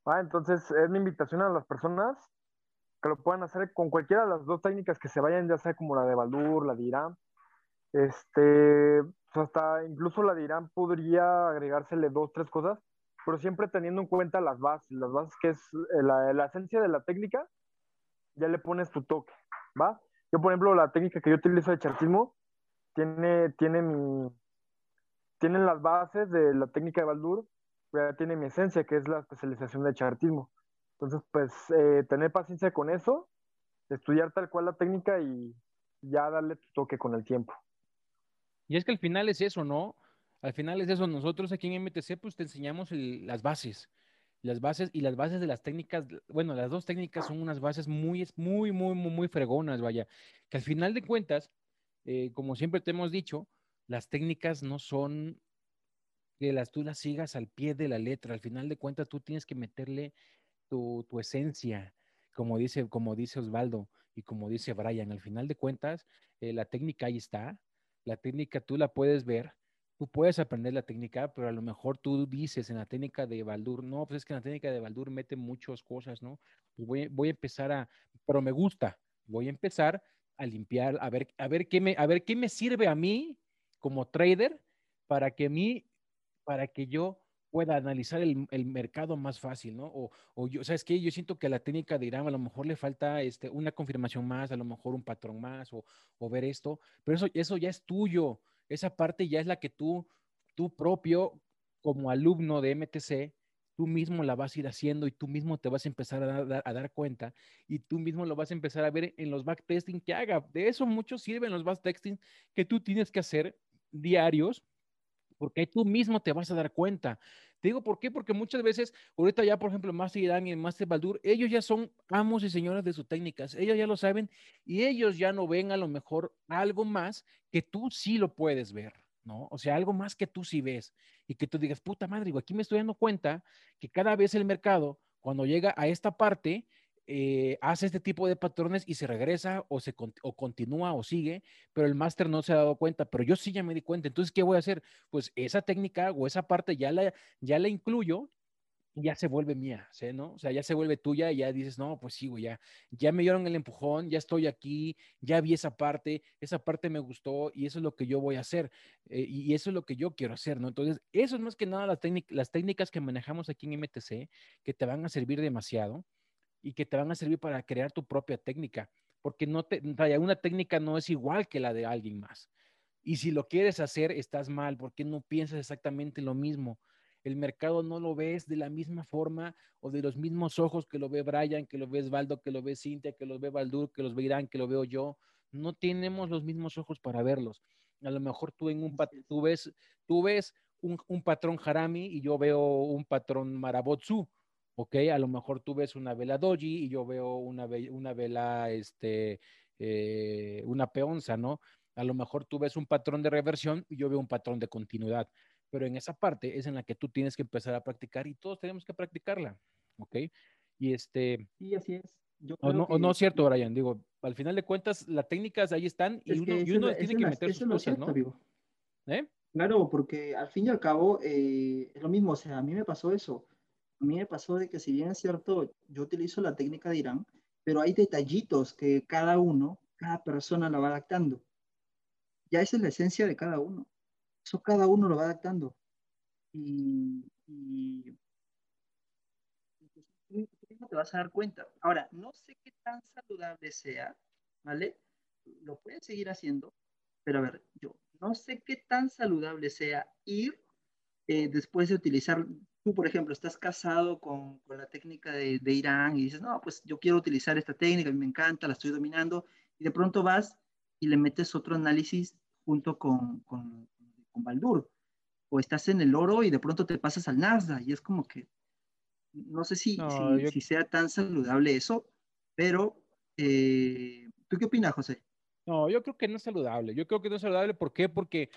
Ah, entonces es mi invitación a las personas que lo puedan hacer con cualquiera de las dos técnicas que se vayan, ya sea como la de Baldur, la de Irán. Este, hasta incluso la de Irán podría agregársele dos, tres cosas, pero siempre teniendo en cuenta las bases, las bases que es eh, la, la esencia de la técnica, ya le pones tu toque, ¿va? Yo, por ejemplo, la técnica que yo utilizo de chartismo tiene, tiene mi, tienen las bases de la técnica de Baldur, ya tiene mi esencia, que es la especialización de chartismo. Entonces, pues, eh, tener paciencia con eso, estudiar tal cual la técnica y ya darle tu toque con el tiempo. Y es que al final es eso, ¿no? Al final es eso. Nosotros aquí en MTC, pues te enseñamos las bases. Las bases y las bases de las técnicas, bueno, las dos técnicas son unas bases muy, muy, muy, muy, muy fregonas, vaya. Que al final de cuentas, eh, como siempre te hemos dicho, las técnicas no son que las tú las sigas al pie de la letra. Al final de cuentas, tú tienes que meterle tu, esencia, como dice, como dice Osvaldo y como dice Brian. Al final de cuentas, eh, la técnica ahí está. La técnica tú la puedes ver, tú puedes aprender la técnica, pero a lo mejor tú dices en la técnica de Baldur, no, pues es que en la técnica de Baldur mete muchas cosas, ¿no? Pues voy, voy a empezar a, pero me gusta, voy a empezar a limpiar, a ver, a ver qué me, a ver qué me sirve a mí como trader para que mí, para que yo pueda analizar el, el, mercado más fácil, ¿no? O, o yo, ¿sabes qué? Yo siento que la técnica de Irán a lo mejor le falta este, una confirmación más, a lo mejor un patrón más, o, o, ver esto, pero eso, eso ya es tuyo, esa parte ya es la que tú, tú propio, como alumno de MTC, tú mismo la vas a ir haciendo y tú mismo te vas a empezar a dar, a dar cuenta y tú mismo lo vas a empezar a ver en los backtesting que haga. De eso mucho sirven los backtesting que tú tienes que hacer diarios porque tú mismo te vas a dar cuenta. Te digo, ¿por qué? Porque muchas veces, ahorita ya, por ejemplo, Master Irán y Master Baldur, ellos ya son amos y señores de sus técnicas, ellos ya lo saben y ellos ya no ven a lo mejor algo más que tú sí lo puedes ver, ¿no? O sea, algo más que tú sí ves y que tú digas, puta madre, aquí me estoy dando cuenta que cada vez el mercado, cuando llega a esta parte, eh, hace este tipo de patrones y se regresa o, se, o continúa o sigue, pero el máster no se ha dado cuenta, pero yo sí ya me di cuenta. Entonces, ¿qué voy a hacer? Pues esa técnica o esa parte ya la, ya la incluyo ya se vuelve mía, ¿sí? ¿no? O sea, ya se vuelve tuya y ya dices, no, pues sí, ya, ya me dieron el empujón, ya estoy aquí, ya vi esa parte, esa parte me gustó y eso es lo que yo voy a hacer eh, y eso es lo que yo quiero hacer, ¿no? Entonces, eso es más que nada las, las técnicas que manejamos aquí en MTC que te van a servir demasiado y que te van a servir para crear tu propia técnica, porque no te, una técnica no es igual que la de alguien más. Y si lo quieres hacer, estás mal, porque no piensas exactamente lo mismo. El mercado no lo ves de la misma forma o de los mismos ojos que lo ve Brian, que lo ve Valdo, que lo ve Cintia, que lo ve Baldur, que los ve Irán, que lo veo yo. No tenemos los mismos ojos para verlos. A lo mejor tú en un tú ves, tú ves un, un patrón Harami y yo veo un patrón Marabotsu ¿ok? A lo mejor tú ves una vela doji y yo veo una, una vela, este, eh, una peonza, ¿no? A lo mejor tú ves un patrón de reversión y yo veo un patrón de continuidad, pero en esa parte es en la que tú tienes que empezar a practicar y todos tenemos que practicarla, ¿ok? Y este... Sí, así es. o, no, que... no es cierto, Brian, digo, al final de cuentas, las técnicas ahí están y uno, y uno tiene que meter sus cosas, cierto, ¿no? ¿Eh? Claro, porque al fin y al cabo eh, es lo mismo, o sea, a mí me pasó eso a mí me pasó de que si bien es cierto, yo utilizo la técnica de Irán, pero hay detallitos que cada uno, cada persona la va adaptando. Ya esa es la esencia de cada uno. Eso cada uno lo va adaptando. Y, y, te vas a dar cuenta. Ahora, no sé qué tan saludable sea, ¿vale? Lo puedes seguir haciendo, pero a ver, yo no sé qué tan saludable sea ir eh, después de utilizar tú, por ejemplo, estás casado con, con la técnica de, de, Irán y dices, no, pues yo quiero utilizar esta técnica, me encanta, la estoy dominando, y de pronto vas y le metes otro análisis junto con, con, con Baldur, o estás en el oro y de pronto te pasas al Nasdaq, y es como que, no sé si, no, si, yo... si, sea tan saludable eso, pero, eh, ¿tú qué opinas, José? No, yo creo que no es saludable, yo creo que no es saludable, ¿por qué? Porque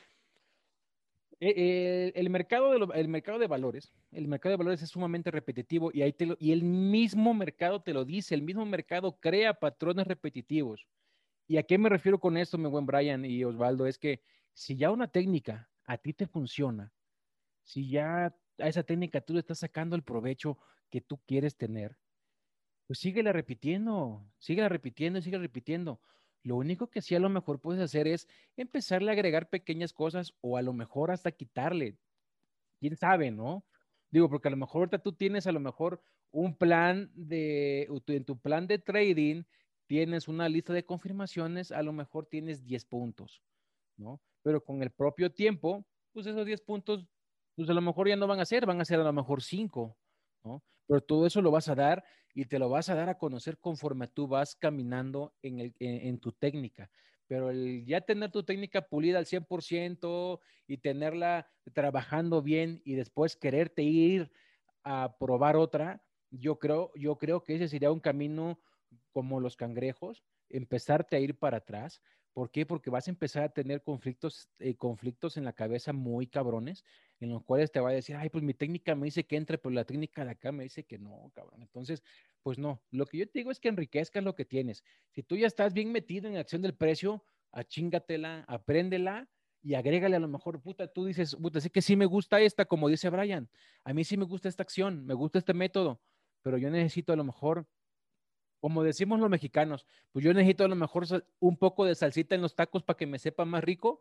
eh, el, mercado de mercado de valores, el mercado de valores es sumamente repetitivo y, ahí te y el mismo mercado te lo dice, el mismo mercado crea patrones repetitivos. ¿Y a qué me refiero con esto, mi buen Brian y Osvaldo? Es que si ya una técnica a ti te funciona, si ya a esa técnica tú le estás sacando el provecho que tú quieres tener, pues síguela repitiendo, síguela repitiendo, síguela repitiendo. Lo único que sí a lo mejor puedes hacer es empezarle a agregar pequeñas cosas o a lo mejor hasta quitarle. ¿Quién sabe, no? Digo, porque a lo mejor ahorita tú tienes a lo mejor un plan de, en tu plan de trading tienes una lista de confirmaciones, a lo mejor tienes 10 puntos, ¿no? Pero con el propio tiempo, pues esos 10 puntos, pues a lo mejor ya no van a ser, van a ser a lo mejor 5, ¿no? Pero todo eso lo vas a dar y te lo vas a dar a conocer conforme tú vas caminando en, en tu técnica. Pero ya tener tu técnica pulida al 100% y tenerla trabajando bien y después quererte ir a probar otra, yo creo, yo creo que ese sería un camino como los cangrejos, empezarte a ir para atrás. ¿Por qué? Porque vas a empezar a tener conflictos, eh, conflictos en la cabeza muy cabrones en los cuales te va a decir, ay, pues mi técnica me dice que entre, pero la técnica de acá me dice que no, cabrón. Entonces, pues no, lo que yo te digo es que enriquezcas lo que tienes. Si tú ya estás bien metido en acción del precio, achíngatela, apréndela y agrégale a lo mejor, puta, tú dices, puta, sé que sí me gusta esta, como dice Brian, a mí sí me gusta esta acción, me gusta este método, pero yo necesito a lo mejor, como decimos los mexicanos, pues yo necesito a lo mejor un poco de salsita en los tacos para que me sepa más rico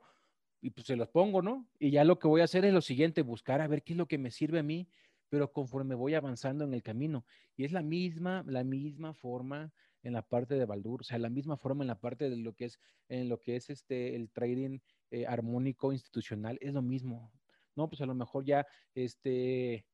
y pues se los pongo, ¿no? Y ya lo que voy a hacer es lo siguiente, buscar a ver qué es lo que me sirve a mí, pero conforme voy avanzando en el camino. Y es la misma, la misma forma en la parte de Baldur, o sea, la misma forma en la parte de lo que es, en lo que es este, el trading eh, armónico institucional, es lo mismo. No, pues a lo mejor ya, este,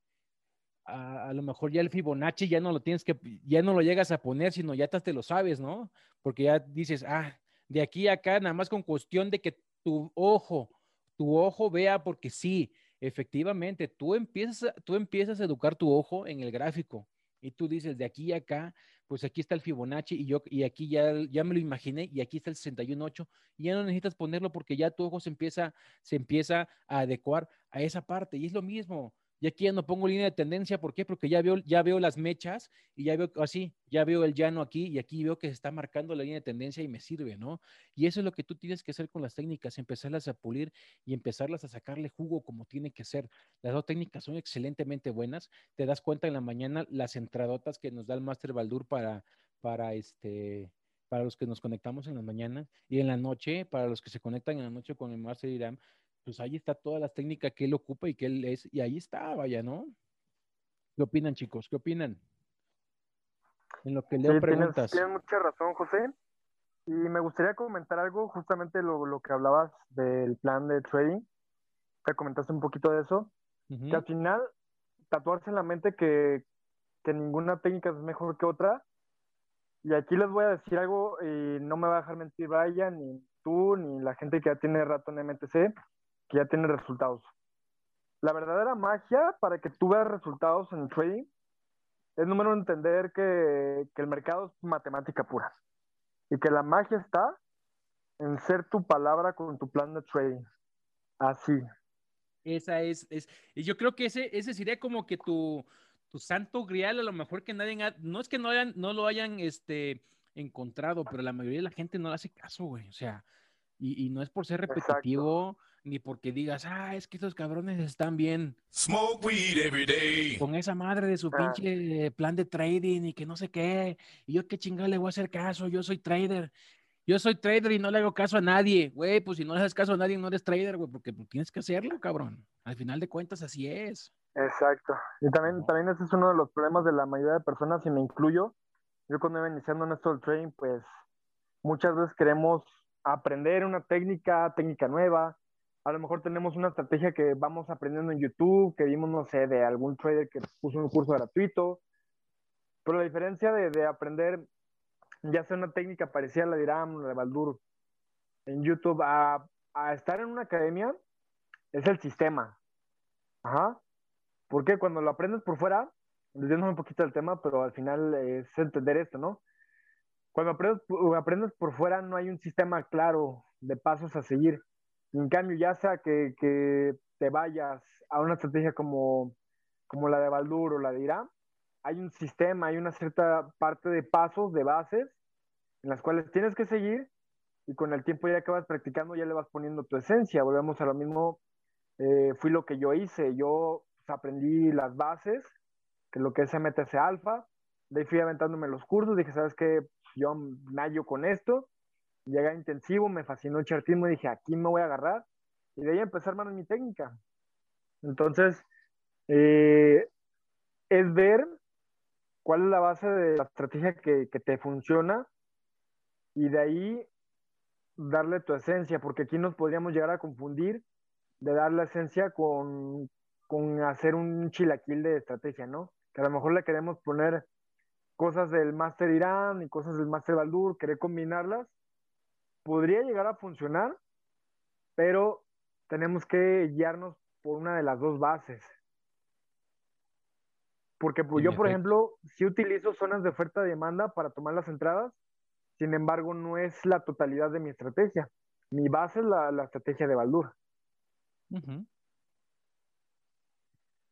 a, lo mejor ya el Fibonacci ya no lo tienes que, ya no lo llegas a poner, sino ya te lo sabes, ¿no? Porque ya dices, ah, de aquí a acá, nada más con cuestión de que tu ojo, tu ojo vea, porque sí, efectivamente, tú empiezas, tú empiezas a educar tu ojo en el gráfico y tú dices, de aquí a acá, pues aquí está el Fibonacci y yo y aquí ya, ya me lo imaginé y aquí está el 61.8 y ya no necesitas ponerlo porque ya tu ojo se empieza, se empieza a adecuar a esa parte y es lo mismo. Y aquí ya no pongo línea de tendencia, ¿por qué? Porque ya veo, ya veo las mechas y ya veo así, ya veo el llano aquí y aquí veo que se está marcando la línea de tendencia y me sirve, ¿no? Y eso es lo que tú tienes que hacer con las técnicas, empezarlas a pulir y empezarlas a sacarle jugo como tiene que ser. Las dos técnicas son excelentemente buenas. Te das cuenta en la mañana las entradotas que nos da el Master Baldur para, para este, para los que nos conectamos en la mañana y en la noche, para los que se conectan en la noche con el Master Iram, pues ahí está todas las técnicas que él ocupa y que él es, y ahí está, vaya, ¿no? ¿Qué opinan, chicos? ¿Qué opinan? En lo que le preguntas. Tienes, mucha razón, José. Y me gustaría comentar algo, justamente lo, que hablabas del plan de trading. Te comentaste un poquito de eso. Que al final, tatuarse en la mente que, que ninguna técnica es mejor que otra. Y aquí les voy a decir algo, y no me va a dejar mentir Brian, ni tú, ni la gente que ya tiene rato en MTC que ya tiene resultados. La verdadera magia para que tú veas resultados en el trading es número uno entender que, que, el mercado es matemática pura y que la magia está en ser tu palabra con tu plan de trading. Así. Esa es, es y yo creo que ese, ese sería como que tu, tu santo grial, a lo mejor que nadie, no es que no, hayan, no lo hayan este, encontrado, pero la mayoría de la gente no le hace caso, güey. O sea, y, y no es por ser repetitivo, ni porque digas, ah, es que estos cabrones están bien. Smoke weed every day. Con esa madre de su ah. pinche plan de trading y que no sé qué. Y yo qué chingada le voy a hacer caso, yo soy trader. Yo soy trader y no le hago caso a nadie, güey. Pues si no le haces caso a nadie, no eres trader, güey, porque tienes que hacerlo, cabrón. Al final de cuentas, así es. Exacto. Y también, también ese es uno de los problemas de la mayoría de personas, y me incluyo. Yo cuando iba iniciando en esto del trading, pues muchas veces queremos aprender una técnica, técnica nueva, a lo mejor tenemos una estrategia que vamos aprendiendo en YouTube, que vimos, no sé, de algún trader que puso un curso gratuito. Pero la diferencia de, aprender, ya sea una técnica parecida a la de Iram, la de Baldur, en YouTube, a, estar en una academia, es el sistema. Ajá. Porque cuando lo aprendes por fuera, desviándome un poquito del tema, pero al final es entender esto, ¿no? Cuando aprendes, aprendes por fuera, no hay un sistema claro de pasos a seguir en cambio, ya sea que, te vayas a una estrategia como, como la de Baldur o la de Irán, hay un sistema, hay una cierta parte de pasos, de bases, en las cuales tienes que seguir y con el tiempo ya que vas practicando ya le vas poniendo tu esencia. Volvemos a lo mismo, eh, fui lo que yo hice, yo pues, aprendí las bases, que lo que es MTC Alpha, de ahí fui aventándome los cursos, dije, ¿sabes qué? Yo nayo con esto, llegué a intensivo, me fascinó el chartismo y dije, aquí me voy a agarrar. Y de ahí empecé a mi técnica. Entonces, eh, es ver cuál es la base de la estrategia que, te funciona y de ahí darle tu esencia, porque aquí nos podríamos llegar a confundir de dar la esencia con, con hacer un chilaquil de estrategia, ¿no? Que a lo mejor le queremos poner cosas del Master Irán y cosas del Master Baldur, querer combinarlas podría llegar a funcionar, pero tenemos que guiarnos por una de las dos bases. Porque pues, yo, por ejemplo, sí utilizo zonas de oferta y demanda para tomar las entradas, sin embargo, no es la totalidad de mi estrategia. Mi base es la, estrategia de Baldur.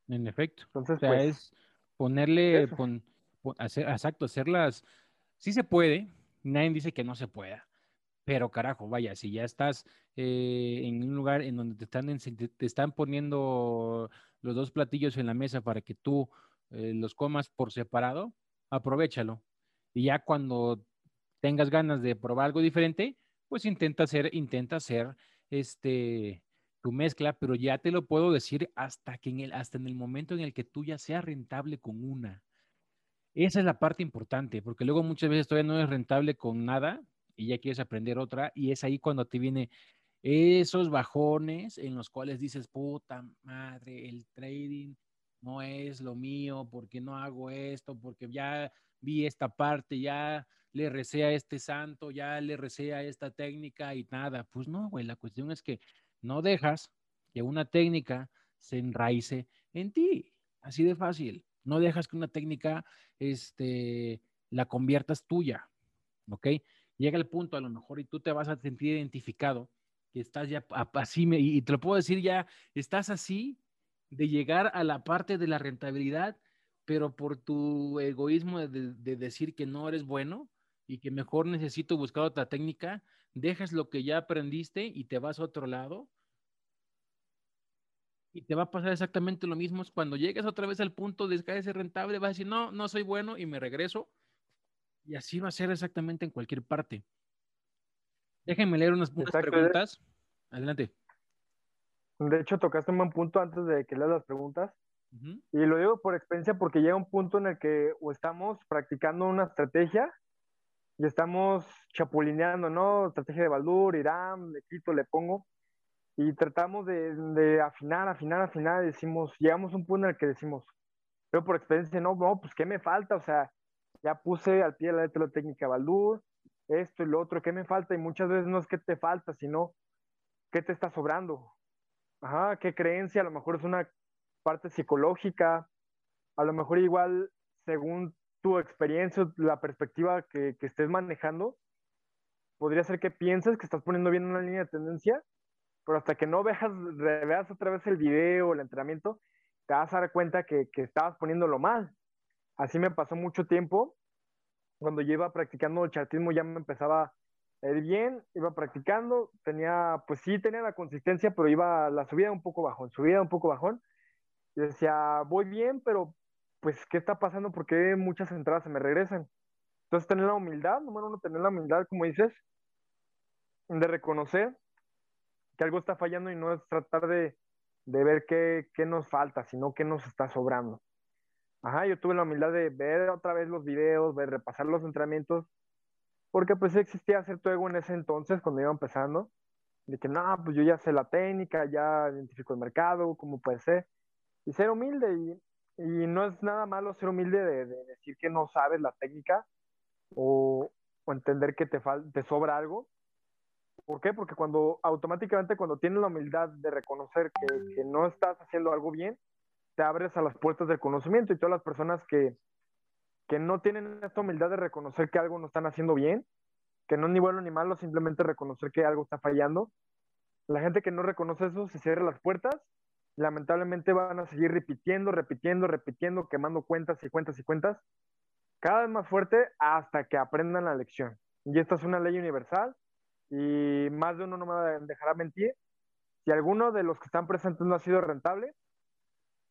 En efecto. Entonces, o sea, pues, es ponerle, hacer, exacto, hacerlas. Sí se puede, nadie dice que no se pueda, Pero carajo, vaya, si ya estás eh, en un lugar en donde te están, te están poniendo los dos platillos en la mesa para que tú eh, los comas por separado, aprovechalo. Y ya cuando tengas ganas de probar algo diferente, pues intenta hacer, intenta hacer este tu mezcla, pero ya te lo puedo decir hasta que en el, hasta en el momento en el que tú ya seas rentable con una. Esa es la parte importante, porque luego muchas veces todavía no es rentable con nada y ya quieres aprender otra, y es ahí cuando te viene esos bajones en los cuales dices, puta madre, el trading no es lo mío, porque no hago esto, porque ya vi esta parte, ya le recé a este santo, ya le recé a esta técnica y nada. Pues no, güey, la cuestión es que no dejas que una técnica se enraice en ti. Así de fácil. No dejas que una técnica este, la conviertas tuya. ¿Ok? Llega el punto a lo mejor y tú te vas a sentir identificado, que estás ya así, y te lo puedo decir ya, estás así de llegar a la parte de la rentabilidad, pero por tu egoísmo de, de decir que no eres bueno y que mejor necesito buscar otra técnica, dejas lo que ya aprendiste y te vas a otro lado. Y te va a pasar exactamente lo mismo. Cuando llegues otra vez al punto de ser rentable, vas a decir, no, no soy bueno y me regreso. Y así va a ser exactamente en cualquier parte. Déjenme leer unas, preguntas. Adelante. De hecho, tocaste un buen punto antes de que leas las preguntas. Y lo digo por experiencia porque llega un punto en el que o estamos practicando una estrategia y estamos chapulineando, ¿no? Estrategia de Baldur, Irán, le quito, le pongo. Y tratamos de, de, afinar, afinar, afinar. Decimos, llegamos a un punto en el que decimos, pero por experiencia, no, no, pues ¿qué me falta? O sea, ya puse al pie de la letra la técnica Baldur, esto y lo otro, ¿qué me falta? Y muchas veces no es que te falta, sino qué te está sobrando. Ajá, qué creencia, a lo mejor es una parte psicológica, a lo mejor igual según tu experiencia, la perspectiva que, que estés manejando, podría ser que pienses que estás poniendo bien una línea de tendencia, pero hasta que no veas, veas otra vez el video, el entrenamiento, te vas a dar cuenta que, que estabas poniéndolo mal. Así me pasó mucho tiempo. Cuando yo iba practicando el chartismo ya me empezaba a ir bien, iba practicando, tenía, pues sí, tenía la consistencia, pero iba, la subida un poco bajón, subida un poco bajón. Y decía, voy bien, pero pues, ¿qué está pasando? ¿Por qué muchas entradas se me regresan? Entonces, tener la humildad, número uno, tener la humildad, como dices, de reconocer que algo está fallando y no es tratar de, de ver qué, qué, nos falta, sino qué nos está sobrando. Ajá, yo tuve la humildad de ver otra vez los videos, de repasar los entrenamientos, porque pues existía cierto ego en ese entonces, cuando iba empezando, de que no, pues yo ya sé la técnica, ya identifico el mercado, cómo puede ser, y ser humilde y y no es nada malo ser humilde de, decir que no sabes la técnica o, entender que te, te sobra algo. ¿Por qué? Porque cuando automáticamente cuando tienes la humildad de reconocer que, no estás haciendo algo bien, te abres a las puertas del conocimiento y todas las personas que, que no tienen esta humildad de reconocer que algo no están haciendo bien, que no es ni bueno ni malo, simplemente reconocer que algo está fallando. La gente que no reconoce eso se cierra las puertas lamentablemente van a seguir repitiendo, repitiendo, repitiendo, quemando cuentas y cuentas y cuentas, cada vez más fuerte hasta que aprendan la lección. Y esta es una ley universal y más de uno no me dejará mentir. Si alguno de los que están presentes no ha sido rentable,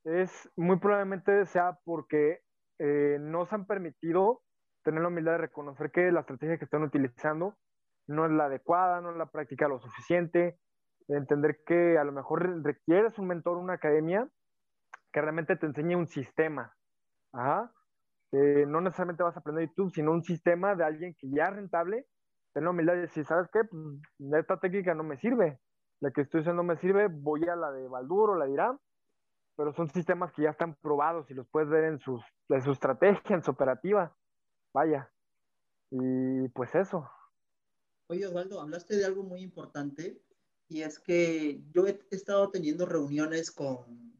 es muy probablemente sea porque eh, no se han permitido tener la humildad de reconocer que la estrategia que están utilizando no es la adecuada, no es la práctica lo suficiente, entender que a lo mejor requieres un mentor, una academia que realmente te enseñe un sistema. Ajá. no necesariamente vas a aprender YouTube, sino un sistema de alguien que ya es rentable, ten la humildad de decir, ¿sabes qué? Pues, esta técnica no me sirve. La que estoy usando no me sirve, voy a la de Baldur o la de Irán, pero son sistemas que ya están probados y los puedes ver en, sus, en su estrategia, en su operativa. Vaya. Y pues eso. Oye, Osvaldo, hablaste de algo muy importante y es que yo he estado teniendo reuniones con,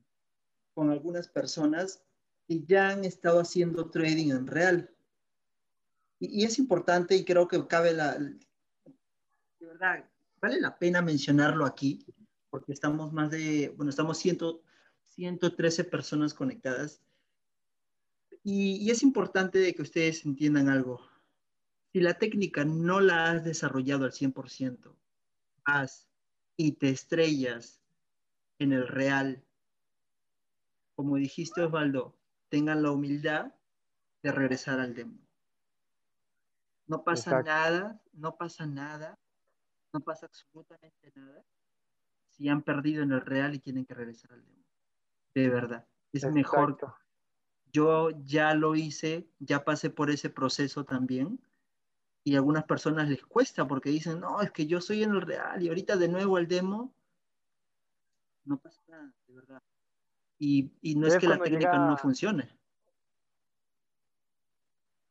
con algunas personas que ya han estado haciendo trading en real. Y, y, es importante y creo que cabe la... De verdad, vale la pena mencionarlo aquí, porque estamos más de, bueno, estamos 100, 113 personas conectadas. Y, y es importante que ustedes entiendan algo. Si la técnica no la has desarrollado al 100%, vas y te estrellas en el real, como dijiste Osvaldo, tengan la humildad de regresar al demo. No pasa nada, no pasa nada, no pasa absolutamente nada si han perdido en el real y tienen que regresar al demo. De verdad, es mejor. Yo ya lo hice, ya pasé por ese proceso también y a algunas personas les cuesta porque dicen, no, es que yo soy en el real y ahorita de nuevo el demo, no pasa nada, de verdad. Y, no es, que la técnica no funcione.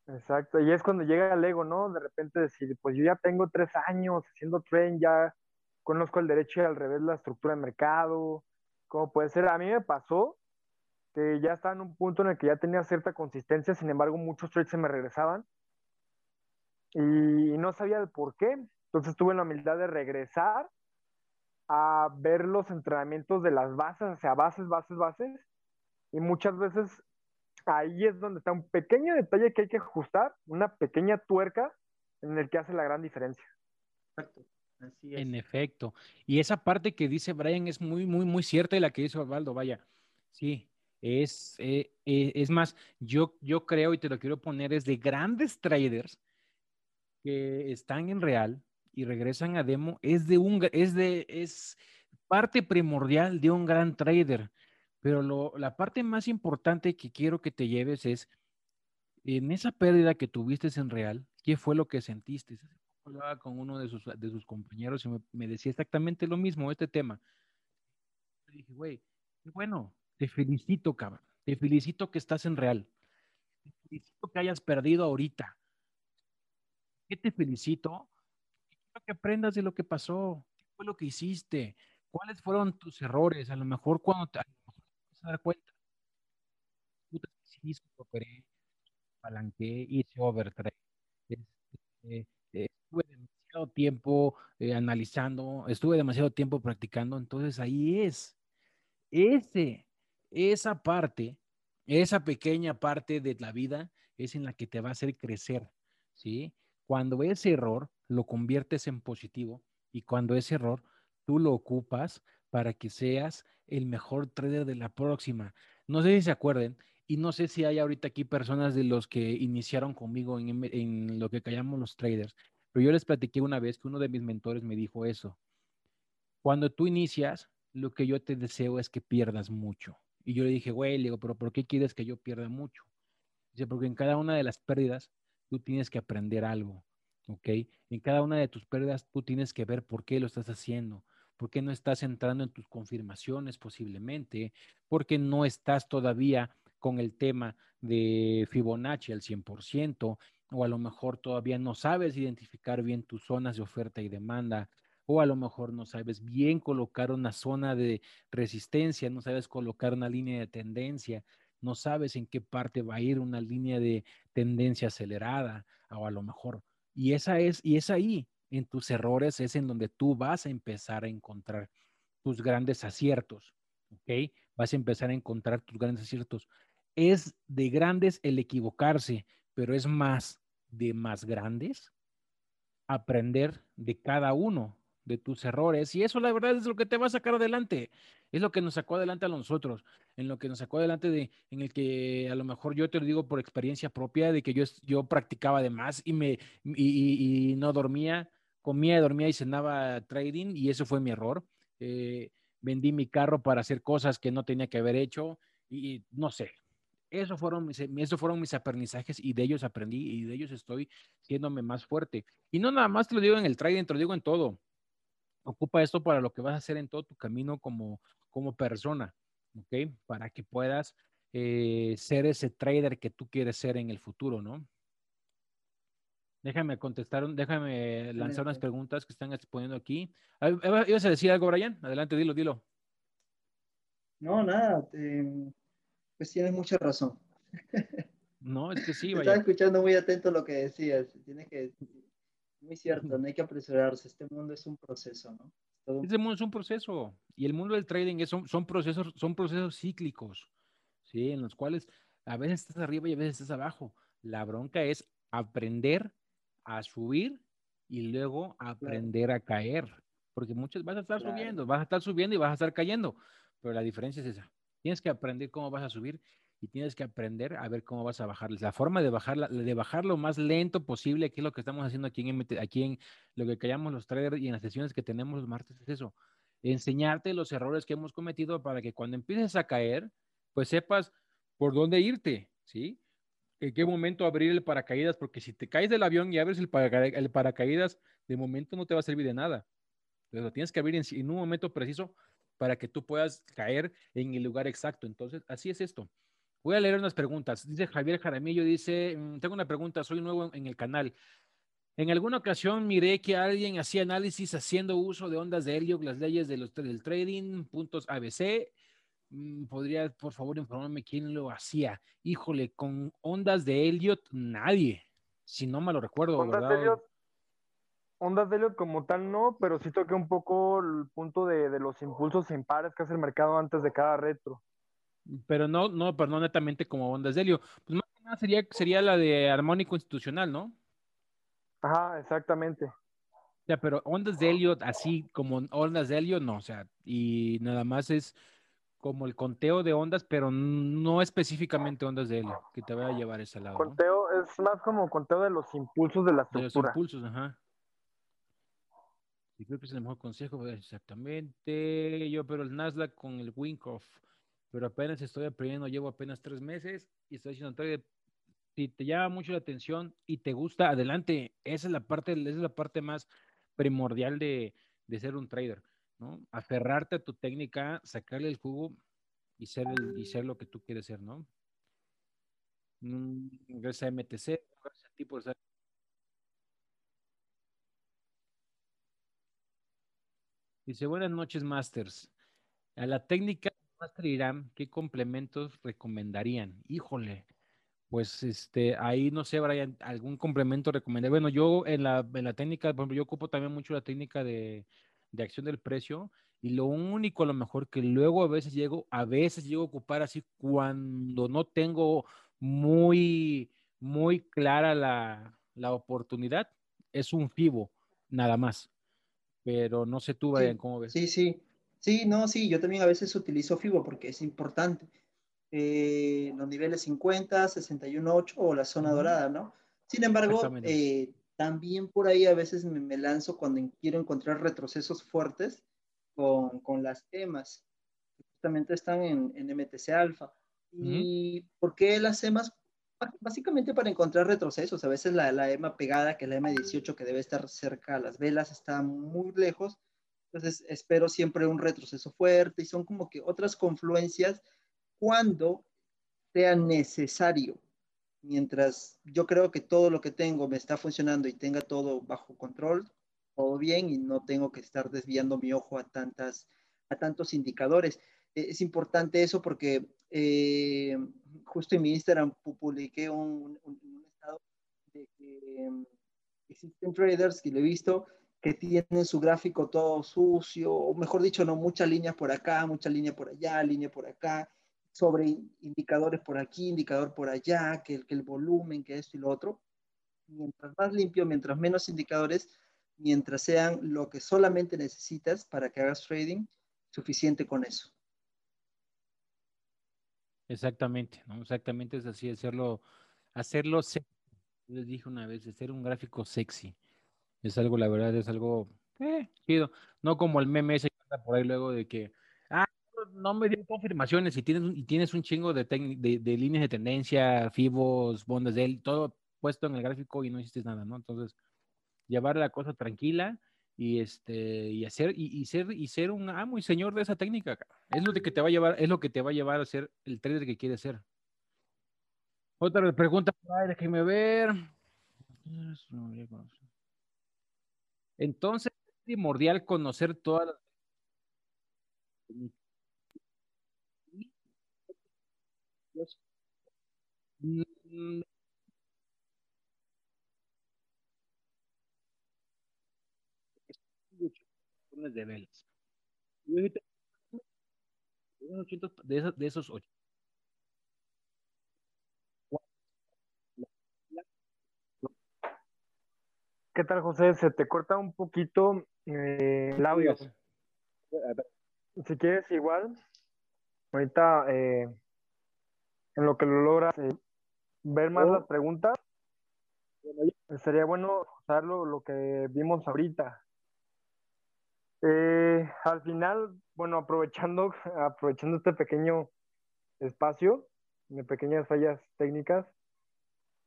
Exacto, y es cuando llega el ego, ¿no? De repente decir, pues yo ya tengo tres años haciendo tren, ya conozco el derecho y al revés la estructura de mercado, ¿cómo puede ser? A mí me pasó que ya estaba en un punto en el que ya tenía cierta consistencia, sin embargo muchos trades se me regresaban y no sabía el por qué. Entonces tuve la humildad de regresar a ver los entrenamientos de las bases, o sea, bases, bases, bases, y muchas veces ahí es donde está un pequeño detalle que hay que ajustar, una pequeña tuerca en el que hace la gran diferencia. Exacto. Así es. En efecto. Y esa parte que dice Brian es muy, muy, muy cierta y la que dice Osvaldo, vaya. Sí, es, eh, eh, es más, yo, yo creo y te lo quiero poner, es de grandes traders que están en real y regresan a demo, es de un, es de, es parte primordial de un gran trader. Pero la parte más importante que quiero que te lleves es, en esa pérdida que tuviste en real, ¿qué fue lo que sentiste? Hablaba con uno de sus, de sus compañeros y me, decía exactamente lo mismo, este tema. Le dije, güey, bueno, te felicito, cabrón. Te felicito que estás en real. Te felicito que hayas perdido ahorita. ¿Qué te felicito? Quiero que aprendas de lo que pasó. ¿Qué fue lo que hiciste? ¿Cuáles fueron tus errores? A lo mejor cuando te, a dar cuenta. Puta, sí, operé, palanqué, hice overtrade. Este, estuve demasiado tiempo eh, analizando, estuve demasiado tiempo practicando, entonces ahí es. Ese, esa parte, esa pequeña parte de la vida es en la que te va a hacer crecer, ¿sí? Cuando ese error lo conviertes en positivo y cuando ese error tú lo ocupas para que seas el mejor trader de la próxima. No sé si se acuerden, y no sé si hay ahorita aquí personas de los que iniciaron conmigo en, lo que callamos los traders, pero yo les platiqué una vez que uno de mis mentores me dijo eso. Cuando tú inicias, lo que yo te deseo es que pierdas mucho. Y yo le dije, güey, le digo, pero ¿por qué quieres que yo pierda mucho? Dice, porque en cada una de las pérdidas tú tienes que aprender algo, ¿ok? En cada una de tus pérdidas tú tienes que ver por qué lo estás haciendo ¿Por qué no estás entrando en tus confirmaciones posiblemente? ¿Por qué no estás todavía con el tema de Fibonacci al 100%? O a lo mejor todavía no sabes identificar bien tus zonas de oferta y demanda. O a lo mejor no sabes bien colocar una zona de resistencia, no sabes colocar una línea de tendencia, no sabes en qué parte va a ir una línea de tendencia acelerada, o a lo mejor. Y esa es, y es ahí en tus errores es en donde tú vas a empezar a encontrar tus grandes aciertos, ¿ok? Vas a empezar a encontrar tus grandes aciertos. Es de grandes el equivocarse, pero es más de más grandes aprender de cada uno de tus errores. Y eso la verdad es lo que te va a sacar adelante. Es lo que nos sacó adelante a nosotros, en lo que nos sacó adelante de, en el que a lo mejor yo te lo digo por experiencia propia, de que yo, yo practicaba de más y, me, y, no dormía, comía, dormía y cenaba trading y eso fue mi error. Eh, vendí mi carro para hacer cosas que no tenía que haber hecho y no sé. Eso fueron, mis, eso fueron mis aprendizajes y de ellos aprendí y de ellos estoy siéndome más fuerte. Y no nada más te lo digo en el trading, te lo digo en todo ocupa esto para lo que vas a hacer en todo tu camino como, como persona, ¿ok? Para que puedas eh, ser ese trader que tú quieres ser en el futuro, ¿no? Déjame contestar, déjame lanzar unas preguntas que están exponiendo aquí. ¿Ibas a decir algo, Brian? Adelante, dilo, dilo. No, nada, pues tienes mucha razón. No, es que sí, vaya. Estaba escuchando muy atento lo que decías. Tienes que muy cierto, no hay que apresurarse. Este mundo es un proceso, ¿no? Este mundo es un proceso. Y el mundo del trading es, son, procesos, son procesos cíclicos, ¿sí? En los cuales a veces estás arriba y a veces estás abajo. La bronca es aprender a subir y luego aprender a caer. Porque muchos vas a estar subiendo, vas a estar subiendo y vas a estar cayendo. Pero la diferencia es esa. Tienes que aprender cómo vas a subir y tienes que aprender a ver cómo vas a bajar. La forma de bajar, de bajar lo más lento posible, que es lo que estamos haciendo aquí en, aquí en lo que callamos los traders y en las sesiones que tenemos los martes, es eso. Enseñarte los errores que hemos cometido para que cuando empieces a caer, pues sepas por dónde irte, ¿sí? en qué momento abrir el paracaídas, porque si te caes del avión y abres el, paracaídas, de momento no te va a servir de nada. Entonces lo tienes que abrir en, un momento preciso para que tú puedas caer en el lugar exacto. Entonces, así es esto. Voy a leer unas preguntas. Dice Javier Jaramillo, dice, mm, tengo una pregunta, soy nuevo en el canal. En alguna ocasión miré que alguien hacía análisis haciendo uso de ondas de helio, las leyes de los, del trading, puntos ABC, Mm, ¿Podría, por favor, informarme quién lo hacía? Híjole, con ondas de Elliot, nadie. Si no me lo recuerdo, ondas De Elliot, ondas de Elliot como tal no, pero sí toqué un poco el punto de, los impulsos impares que hace el mercado antes de cada retro. Pero no, no, pero no netamente como ondas de Elliot. Pues más que nada sería, sería la de armónico institucional, ¿no? Ajá, exactamente. O sea, pero ondas de Elliot, así como ondas de Elliot, no, o sea, y nada más es como el conteo de ondas, pero no específicamente ondas de helio, que te vaya a llevar ese lado. Conteo es más como conteo de los impulsos de la estructura. De los impulsos, ajá. Y creo que es el mejor consejo, exactamente. Yo, pero el Nasdaq con el Winkoff, pero apenas estoy aprendiendo, llevo apenas tres meses y estoy haciendo trade. Si te llama mucho la atención y te gusta, adelante. Esa es la parte, esa es la parte más primordial de, de ser un trader ¿no? Aferrarte a tu técnica, sacarle el jugo y ser, y ser lo que tú quieres ser, ¿no? Mm, gracias a MTC, gracias a ti por ser. Dice, buenas noches, Masters. A la técnica Master Irán, ¿qué complementos recomendarían? Híjole, pues este, ahí no sé, Brian, algún complemento recomendar. Bueno, yo en la, en la técnica, por ejemplo, yo ocupo también mucho la técnica de de acción del precio y lo único a lo mejor que luego a veces llego, a veces llego a ocupar así cuando no tengo muy, muy clara la, la oportunidad, es un FIBO, nada más. Pero no sé tú, Brian, ¿cómo ves? Sí, sí. Sí, no, sí, yo también a veces utilizo FIBO porque es importante. Eh, los niveles 50, 61.8 o la zona dorada, ¿no? Sin embargo, eh, también por ahí a veces me, lanzo cuando quiero encontrar retrocesos fuertes con, las EMAs, justamente están en, MTC alfa. ¿Y por qué las EMAs? Básicamente para encontrar retrocesos. A veces la, la EMA pegada, que es la EMA 18, que debe estar cerca a las velas, está muy lejos. Entonces espero siempre un retroceso fuerte y son como que otras confluencias cuando sea necesario mientras yo creo que todo lo que tengo me está funcionando y tenga todo bajo control, todo bien y no tengo que estar desviando mi ojo a, tantas, a tantos indicadores. E, es importante eso porque eh, justo en mi Instagram publiqué un, estado de que mm, existen traders que lo he visto que tienen su gráfico todo sucio, o mejor dicho, no, muchas líneas por acá, muchas líneas por allá, línea por acá, sobre indicadores por aquí, indicador por allá, que el, que el volumen, que esto y lo otro. Mientras más limpio, mientras menos indicadores, mientras sean lo que solamente necesitas para que hagas trading, suficiente con eso. Exactamente, ¿no? Exactamente es así, hacerlo, hacerlo sexy. Les dije una vez, hacer un gráfico sexy. Es algo, la verdad, es algo eh, chido. No como el meme ese que anda por ahí luego de que no me dio confirmaciones y tienes, y tienes un chingo de, de, líneas de tendencia, fibos, bondas de él, todo puesto en el gráfico y no hiciste nada, ¿no? Entonces, llevar la cosa tranquila y este y hacer y, ser y ser un amo y señor de esa técnica es lo que te va a llevar es lo que te va a llevar a ser el trader que quieres ser. Otra pregunta déjeme ver. Entonces es primordial conocer todas las De velas. De esos, de esos ocho. ¿Qué tal, José? Se te corta un poquito eh, el audio. Si quieres, igual, ahorita eh, en lo que lo logras eh, ver más las preguntas, sería bueno usar lo, que vimos ahorita. Al final, bueno, aprovechando, aprovechando este pequeño espacio de pequeñas fallas técnicas,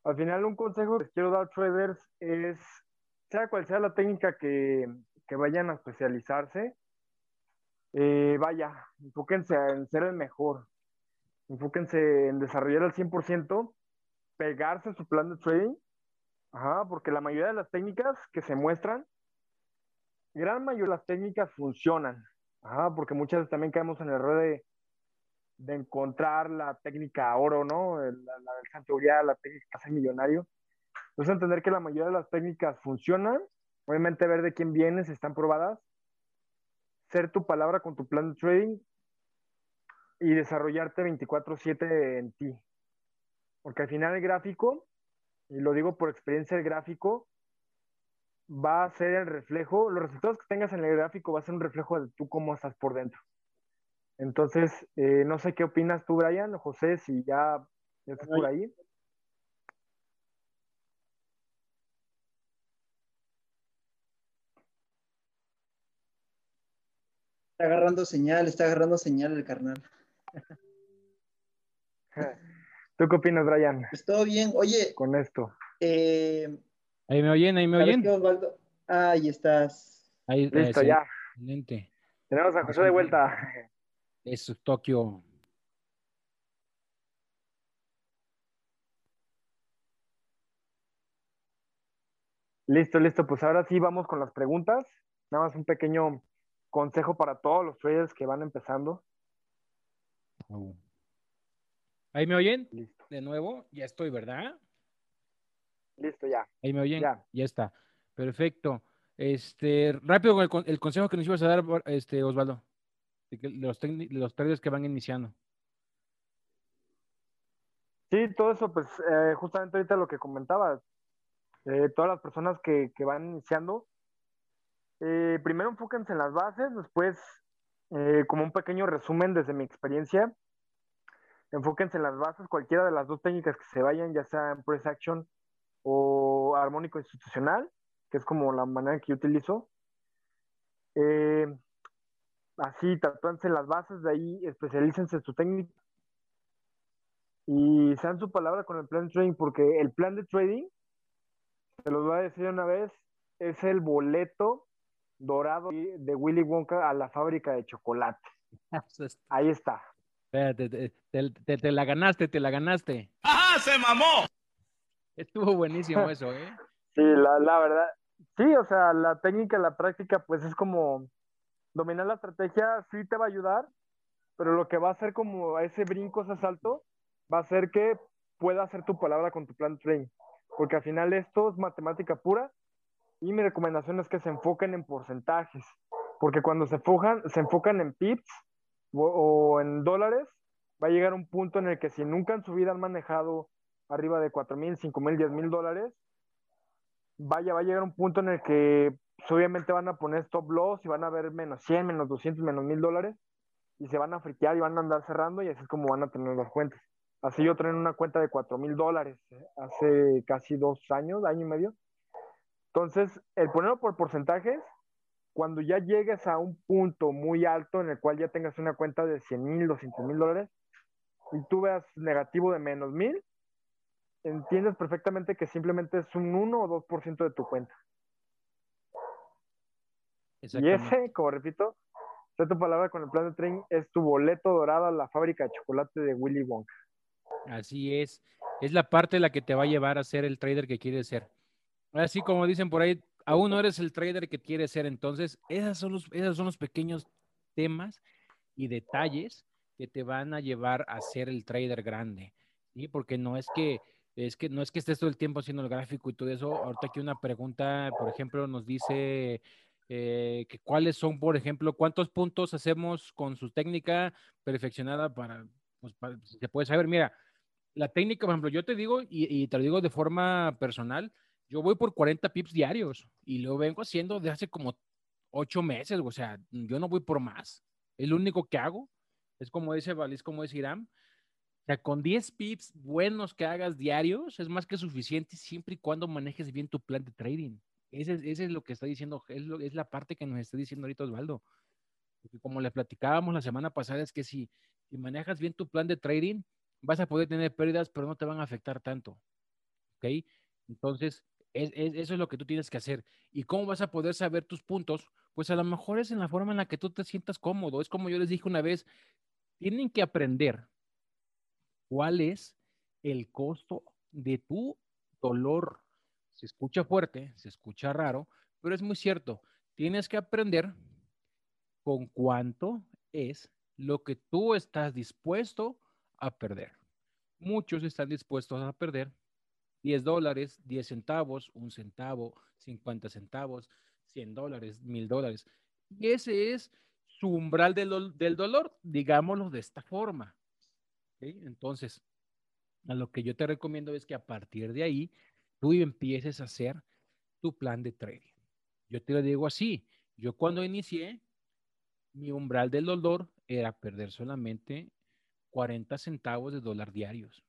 al final un consejo que quiero dar traders es sea cual sea la técnica que, vayan a especializarse, eh, vaya, enfóquense en ser el mejor, enfóquense en desarrollar al 100%, pegarse su plan de trading, porque la mayoría de las técnicas que se muestran, gran mayoría de las técnicas funcionan, porque muchas veces también caemos en el error de, encontrar la técnica oro, ¿no? La, la, la técnica ser millonario. Entonces, entender que la mayoría de las técnicas funcionan, obviamente ver de quién vienes, están probadas, ser tu palabra con tu plan de trading y desarrollarte 24/7 en ti. Porque al final el gráfico, y lo digo por experiencia, el gráfico va a ser el reflejo, los resultados que tengas en el gráfico va a ser un reflejo de tú cómo estás por dentro. Entonces, eh, no sé qué opinas tú, Brian, o José, si ya, ya estás por ahí. Está agarrando señal, está agarrando señal el carnal. ¿Tú qué opinas, Brian? Pues todo bien. Oye. Con esto. Eh, ahí me oyen, ahí me oyen. ahí estás. Ahí, Listo, ya. Excelente. Tenemos a José de vuelta. Eso, Tokio. Listo, listo. Pues ahora sí vamos con las preguntas. Nada más un pequeño consejo para todos los traders que van empezando. ¿Ahí me oyen? De nuevo, ya estoy, ¿verdad? Listo, ya. Ahí me oyen. Ya, ya está. Perfecto. Este, rápido con el, consejo que nos ibas a dar, este, Osvaldo. De los, los traders que van iniciando. Sí, todo eso, pues eh, justamente ahorita lo que comentabas, eh, todas las personas que, que van iniciando, eh, primero enfóquense en las bases, después, eh, como un pequeño resumen desde mi experiencia, enfóquense en las bases, cualquiera de las dos técnicas que se vayan, ya sea en Press Action o armónico institucional, que es como la manera que yo utilizo. Eh, así, tatúense en las bases, de ahí especialícense en su técnica y sean su palabra con el plan de trading, porque el plan de trading, se los voy a decir una vez, es el boleto dorado de Willy Wonka a la fábrica de chocolate. Ahí está. Espérate, te, la ganaste, te la ganaste. ¡Ajá! ¡Se mamó! Estuvo buenísimo eso, ¿eh? Sí, la, la verdad. Sí, o sea, la técnica, la práctica, pues es como dominar la estrategia, sí te va a ayudar, pero lo que va a hacer como ese brinco, ese salto, va a ser que pueda hacer tu palabra con tu plan de trading. Porque al final esto es matemática pura y mi recomendación es que se enfoquen en porcentajes, porque cuando se enfocan, se enfocan en pips o, en dólares, va a llegar un punto en el que si nunca en su vida han manejado arriba de 4 mil, 5 mil, 10 mil dólares, vaya, va a llegar un punto en el que pues, obviamente van a poner stop loss y van a ver menos 100, menos 200, menos 1000 dólares y se van a friquear y van a andar cerrando y así es como van a tener las cuentas. Así yo tenía una cuenta de 4 mil dólares ¿eh? hace casi dos años, año y medio, entonces, el ponerlo por porcentajes, cuando ya llegues a un punto muy alto en el cual ya tengas una cuenta de 100 mil, 200 mil dólares y tú veas negativo de menos mil, entiendes perfectamente que simplemente es un 1 o 2% de tu cuenta. Y ese, como repito, sé tu palabra con el plan de tren, es tu boleto dorado a la fábrica de chocolate de Willy Wonka. Así es. Es la parte la que te va a llevar a ser el trader que quieres ser. Así como dicen por ahí, aún no eres el trader que quieres ser. Entonces, esos son los, esos son los pequeños temas y detalles que te van a llevar a ser el trader grande. ¿sí? Porque no es que, es que no es que estés todo el tiempo haciendo el gráfico y todo eso. Ahorita aquí una pregunta, por ejemplo, nos dice eh, que cuáles son, por ejemplo, cuántos puntos hacemos con su técnica perfeccionada para, pues, para, se puede saber. Mira, la técnica, por ejemplo, yo te digo y, y te lo digo de forma personal, Yo voy por 40 pips diarios y lo vengo haciendo de hace como ocho meses, o sea, yo no voy por más. Es lo único que hago. Es como dice Valis, como dice Irán. Sea, con 10 pips buenos que hagas diarios es más que suficiente siempre y cuando manejes bien tu plan de trading. Ese, es lo que está diciendo, es, es la parte que nos está diciendo ahorita Osvaldo. Porque como le platicábamos la semana pasada, es que si, si manejas bien tu plan de trading, vas a poder tener pérdidas, pero no te van a afectar tanto. ¿Ok? Entonces, eso es lo que tú tienes que hacer. ¿Y cómo vas a poder saber tus puntos? Pues a lo mejor es en la forma en la que tú te sientas cómodo. Es como yo les dije una vez, tienen que aprender cuál es el costo de tu dolor. Se escucha fuerte, se escucha raro, pero es muy cierto. Tienes que aprender con cuánto es lo que tú estás dispuesto a perder. Muchos están dispuestos a perder 10 dólares, 10 centavos, un centavo, 50 centavos, 100 dólares, 1000 dólares. Y ese es su umbral del, del dolor, digámoslo de esta forma. Entonces, a lo que yo te recomiendo es que a partir de ahí, tú empieces a hacer tu plan de trading. Yo te lo digo así, yo cuando inicié, mi umbral del dolor era perder solamente 40 centavos de dólar diarios.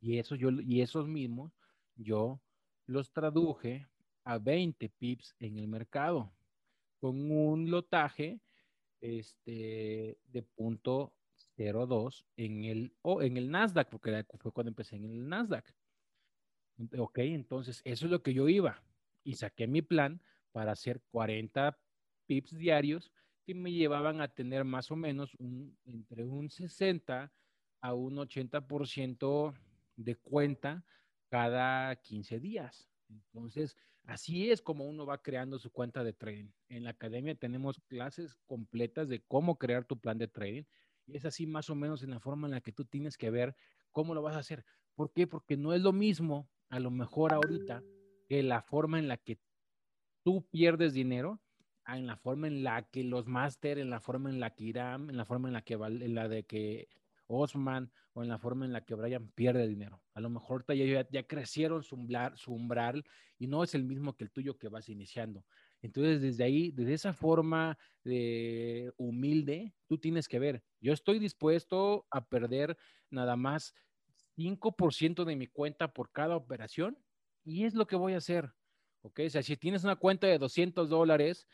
Y, eso yo, y esos mismos yo los traduje a 20 pips en el mercado con un lotaje este, de punto 02 en el, o en el Nasdaq, porque fue cuando empecé en el Nasdaq. Ok, entonces eso es lo que yo iba y saqué mi plan para hacer 40 pips diarios que me llevaban a tener más o menos un, entre un 60 a un 80% de cuenta cada 15 días. Entonces, así es como uno va creando su cuenta de trading. En la academia tenemos clases completas de cómo crear tu plan de trading. Y es así más o menos en la forma en la que tú tienes que ver cómo lo vas a hacer. ¿Por qué? Porque no es lo mismo, a lo mejor ahorita, que la forma en la que tú pierdes dinero, en la forma en la que los máster, en la forma en la que Irán, en la forma en la que, en la de que Osman o en la forma en la que Brian pierde dinero. A lo mejor ya, ya crecieron su umbral, su umbral y no es el mismo que el tuyo que vas iniciando. Entonces, desde ahí, desde esa forma de humilde, tú tienes que ver, yo estoy dispuesto a perder nada más 5% de mi cuenta por cada operación y es lo que voy a hacer. ¿Ok? O sea, si tienes una cuenta de 200 dólares,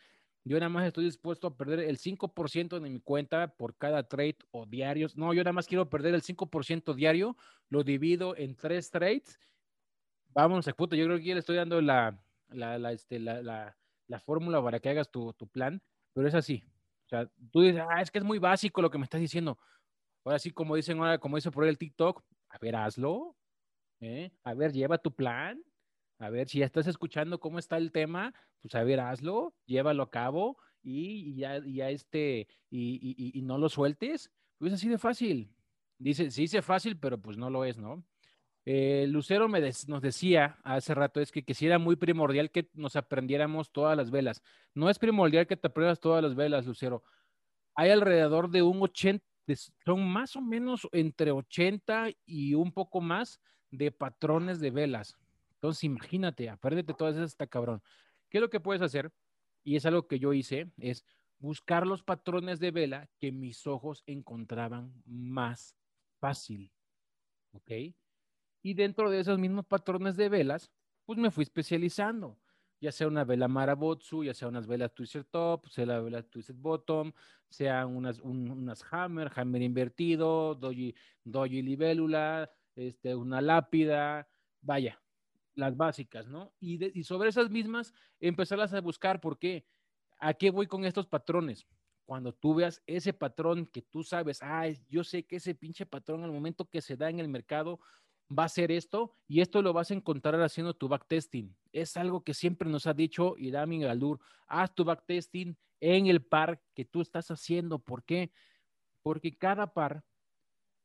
yo nada más estoy dispuesto a perder el 5% de mi cuenta por cada trade o diarios. No, yo nada más quiero perder el 5% diario, lo divido en tres trades. Vamos, a yo creo que ya le estoy dando la, la, la, este, la, la, la fórmula para que hagas tu, tu, plan, pero es así. O sea, tú dices, ah, es que es muy básico lo que me estás diciendo. Ahora sí, como dicen ahora, como dice por el TikTok, a ver, hazlo. ¿eh? A ver, lleva tu plan a ver, si ya estás escuchando cómo está el tema, pues a ver, hazlo, llévalo a cabo y, ya, ya este, y, y, no lo sueltes. Pues así de fácil. Dice, sí dice fácil, pero pues no lo es, ¿no? Eh, Lucero me nos decía hace rato es que, que sí era muy primordial que nos aprendiéramos todas las velas. No es primordial que te aprendas todas las velas, Lucero. Hay alrededor de un 80, son más o menos entre 80 y un poco más de patrones de velas. Entonces, imagínate, apréndete todas esas, está cabrón. ¿Qué es lo que puedes hacer? Y es algo que yo hice, es buscar los patrones de vela que mis ojos encontraban más fácil. ¿Ok? Y dentro de esos mismos patrones de velas, pues me fui especializando. Ya sea una vela Marabotsu, ya sea unas velas Twisted Top, sea la vela Twisted Bottom, sean unas, unas Hammer, Hammer invertido, Doji, doji libélula, este, una lápida, vaya, las básicas, ¿no? Y, sobre esas mismas, empezarlas a buscar, ¿por qué? ¿A qué voy con estos patrones? Cuando tú veas ese patrón que tú sabes, ah, yo sé que ese pinche patrón al momento que se da en el mercado va a ser esto y esto lo vas a encontrar haciendo tu backtesting. Es algo que siempre nos ha dicho Irami Galdur, haz tu backtesting en el par que tú estás haciendo. ¿Por qué? Porque cada par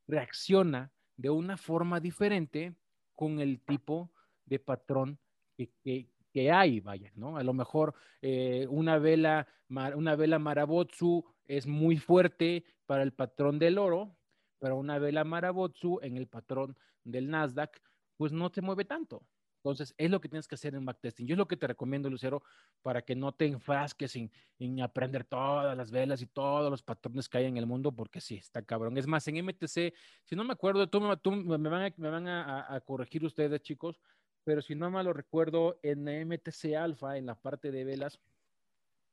reacciona de una forma diferente con el tipo de patrón que, que, hay, vaya, ¿no? A lo mejor eh, una vela, una vela Marabotsu es muy fuerte para el patrón del oro, pero una vela Marabotsu en el patrón del Nasdaq, pues no se mueve tanto. Entonces, es lo que tienes que hacer en backtesting. Yo es lo que te recomiendo, Lucero, para que no te enfrasques en, en, aprender todas las velas y todos los patrones que hay en el mundo, porque sí, está cabrón. Es más, en MTC, si no me acuerdo, tú, tú me van, a, me van a, a, corregir ustedes, chicos, pero si no me lo recuerdo, en MTC Alpha, en la parte de velas,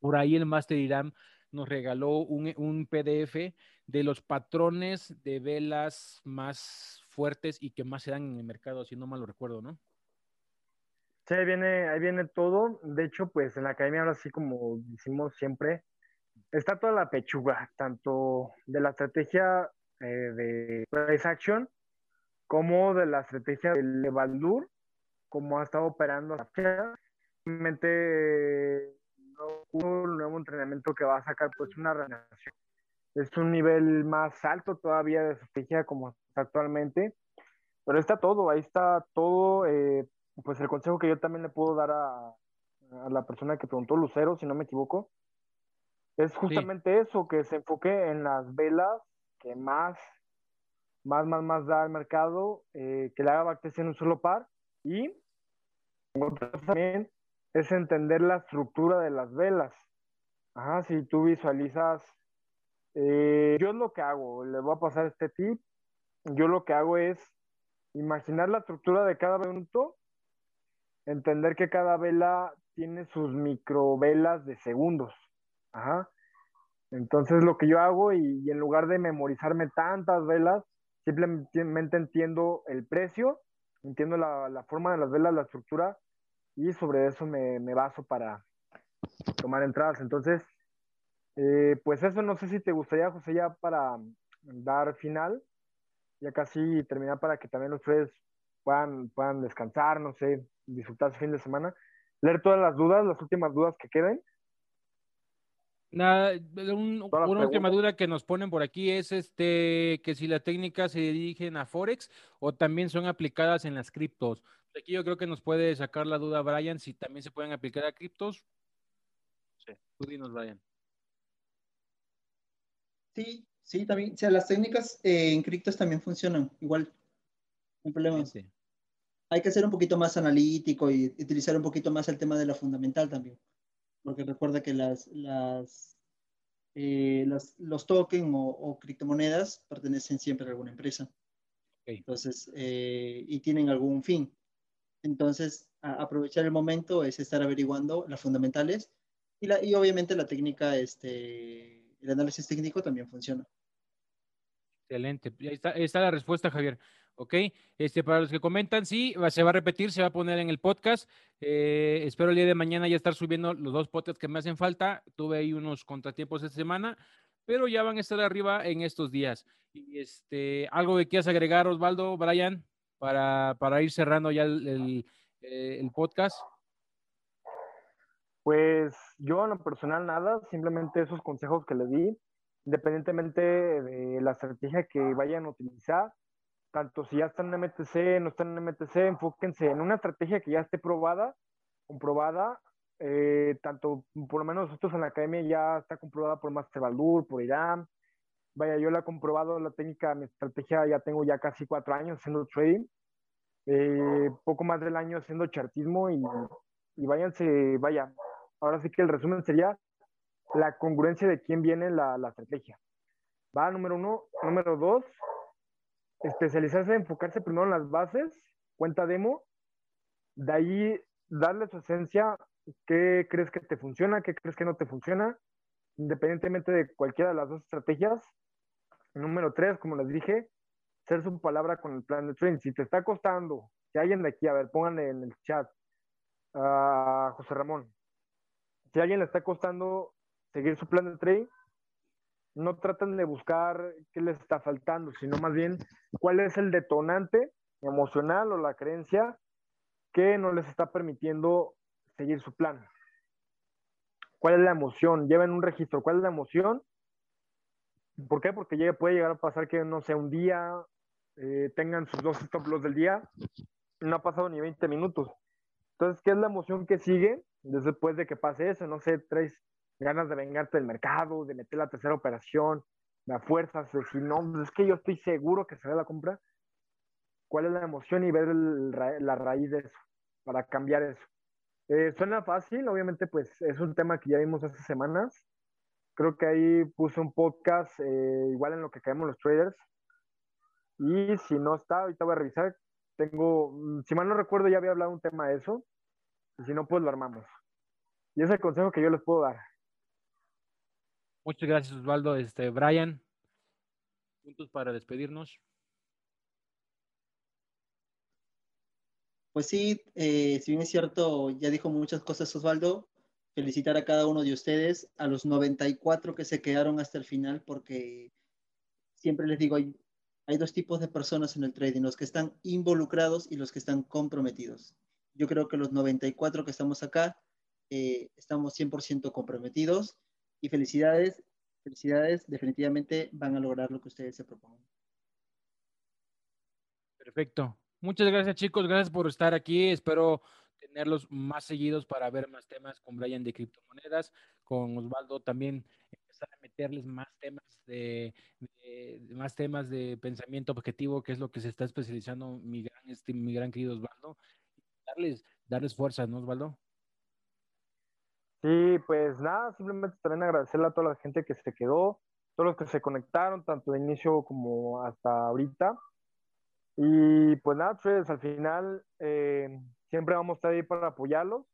por ahí el Master Iram nos regaló un, un PDF de los patrones de velas más fuertes y que más se dan en el mercado, si no mal lo recuerdo, ¿no? Sí, ahí viene, ahí viene todo. De hecho, pues en la academia ahora sí, como decimos siempre, está toda la pechuga, tanto de la estrategia eh, de price action como de la estrategia del Levaldur, como ha estado operando Realmente no un nuevo entrenamiento que va a sacar pues una relación. Es un nivel más alto todavía de estrategia como está actualmente, pero está todo, ahí está todo. Eh, pues el consejo que yo también le puedo dar a, la persona que preguntó, Lucero, si no me equivoco, es justamente eso, que se enfoque en las velas que más, más, más, más da al mercado, eh, que le haga bacteria en un solo par y también es entender la estructura de las velas. Ajá, si tú visualizas, eh, yo lo que hago, le voy a pasar este tip, yo lo que hago es imaginar la estructura de cada minuto entender que cada vela tiene sus microvelas de segundos. Ajá. Entonces lo que yo hago y, en lugar de memorizarme tantas velas, simplemente entiendo el precio, entiendo la, forma de las velas, la estructura y sobre eso me, baso para tomar entradas. Entonces, eh, pues eso no sé si te gustaría, José, ya para dar final, ya casi terminar para que también ustedes puedan, puedan descansar, no sé, disfrutar su fin de semana, leer todas las dudas, las últimas dudas que queden. Una, una última duda que nos ponen por aquí es este que si las técnicas se dirigen a Forex o también son aplicadas en las criptos. Aquí yo creo que nos puede sacar la duda Brian si también se pueden aplicar a criptos. Sí, tú dinos, Brian. Sí, sí, también. O sea, las técnicas eh, en criptos también funcionan igual. No problema. Sí hay que ser un poquito más analítico y utilizar un poquito más el tema de la fundamental también. Porque recuerda que las, las, eh, los tokens o, criptomonedas pertenecen siempre a alguna empresa. Entonces, eh, y tienen algún fin. Entonces, aprovechar el momento es estar averiguando las fundamentales y, la, y obviamente la técnica, este, el análisis técnico también funciona. Excelente. Ahí está, ahí está la respuesta, Javier. ¿ok? Este, para los que comentan, sí, se va a repetir, se va a poner en el podcast. Eh, espero el día de mañana ya estar subiendo los dos podcasts que me hacen falta. Tuve ahí unos contratiempos esta semana, pero ya van a estar arriba en estos días. Y este, algo que quieras agregar, Osvaldo, Brian, para, para ir cerrando ya el, eh, el, podcast. Pues yo en lo personal nada, simplemente esos consejos que le di, independientemente de la estrategia que vayan a utilizar, tanto si ya están en MTC, no están en MTC, enfóquense en una estrategia que ya esté probada, comprobada, eh, tanto por lo menos nosotros en la academia ya está comprobada por Master Baldur, por IRAM, vaya, yo la he comprobado, la técnica, mi estrategia ya tengo ya casi cuatro años haciendo trading, eh, poco más del año haciendo chartismo y, y váyanse, vaya, ahora sí que el resumen sería la congruencia de quién viene la, la estrategia. Va, número uno. Número dos, especializarse, enfocarse primero en las bases, cuenta demo, de ahí darle su esencia, qué crees que te funciona, qué crees que no te funciona, independientemente de cualquiera de las dos estrategias. Número tres, como les dije, ser su palabra con el plan de trading. Si te está costando, si alguien de aquí, a ver, pónganle en el chat a José Ramón, si alguien le está costando seguir su plan de trading, no tratan de buscar qué les está faltando, sino más bien cuál es el detonante emocional o la creencia que no les está permitiendo seguir su plan. ¿Cuál es la emoción? Lleven un registro. ¿Cuál es la emoción? ¿Por qué? Porque puede llegar a pasar que, no sé, un día eh, tengan sus dos stop loss del día, no ha pasado ni 20 minutos. Entonces, ¿qué es la emoción que sigue después de que pase eso? No sé, tres ganas de vengarte del mercado, de meter la tercera operación, la fuerza, si no, pues es que yo estoy seguro que se ve la compra. ¿Cuál es la emoción y ver la raíz de eso? para cambiar eso. Eh, suena fácil, obviamente pues es un tema que ya vimos hace semanas. Creo que ahí puse un podcast eh, igual en lo que caemos los traders. Y si no está, ahorita voy a revisar. Tengo, mm, si mal no recuerdo, ya había hablado un tema de eso. Y si no, pues lo armamos. Y ese es el consejo que yo les puedo dar. Muchas gracias, Osvaldo. Este, Brian, puntos para despedirnos. Pues sí, eh, si bien es cierto, ya dijo muchas cosas Osvaldo, felicitar a cada uno de ustedes, a los 94 que se quedaron hasta el final, porque siempre les digo, hay, hay dos tipos de personas en el trading, los que están involucrados y los que están comprometidos. Yo creo que los 94 que estamos acá, eh, estamos 100% comprometidos y felicidades, felicidades, definitivamente van a lograr lo que ustedes se propongan. Perfecto. Muchas gracias chicos, gracias por estar aquí. Espero tenerlos más seguidos para ver más temas con Brian de criptomonedas, con Osvaldo también empezar a meterles más temas de, más temas de pensamiento objetivo, que es lo que se está especializando mi gran, este, mi gran querido Osvaldo. Darles, darles fuerza, ¿no, Osvaldo? Sí, pues nada, simplemente también agradecerle a toda la gente que se quedó, todos los que se conectaron, tanto de inicio como hasta ahorita. Y pues nada, pues al final eh, siempre vamos a estar ahí para apoyarlos.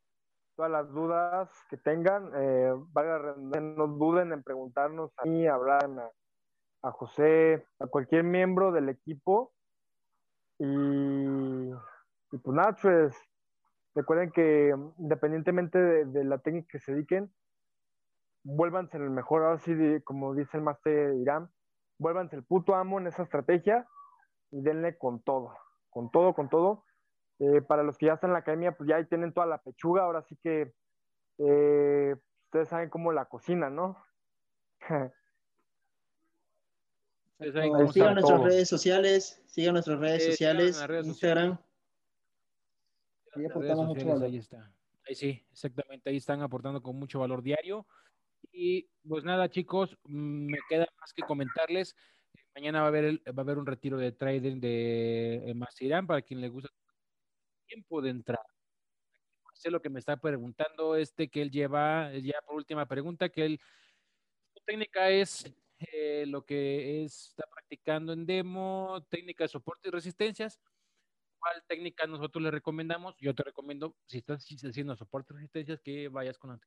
Todas las dudas que tengan, eh, no duden en preguntarnos a mí, a a, José, a cualquier miembro del equipo. Y, y pues nada, pues recuerden que independientemente de, la técnica que se dediquen, vuélvanse el mejor, ahora sí, como dice el máster Irán, vuélvanse el puto amo en esa estrategia y denle con todo, con todo, con todo. Eh, para los que ya están en la academia, pues ya ahí tienen toda la pechuga, ahora sí que eh, ustedes saben cómo la cocina, ¿no? sigan nuestras redes sociales, sigan nuestras redes sociales, Instagram. Ahí aportamos mucho valor. Ahí está. Ahí sí, exactamente, ahí están aportando con mucho valor diario. Y pues nada, chicos, mm, me queda más que comentarles Mañana va a haber, va a haber un retiro de trading de Masirán para quien le gusta tiempo de entrar. Sé lo que me está preguntando, este que él lleva, ya por última pregunta, que él, su técnica es eh, lo que está practicando en demo, técnica de soporte y resistencias. ¿Cuál técnica nosotros le recomendamos? Yo te recomiendo, si estás haciendo soporte y resistencias, que vayas con la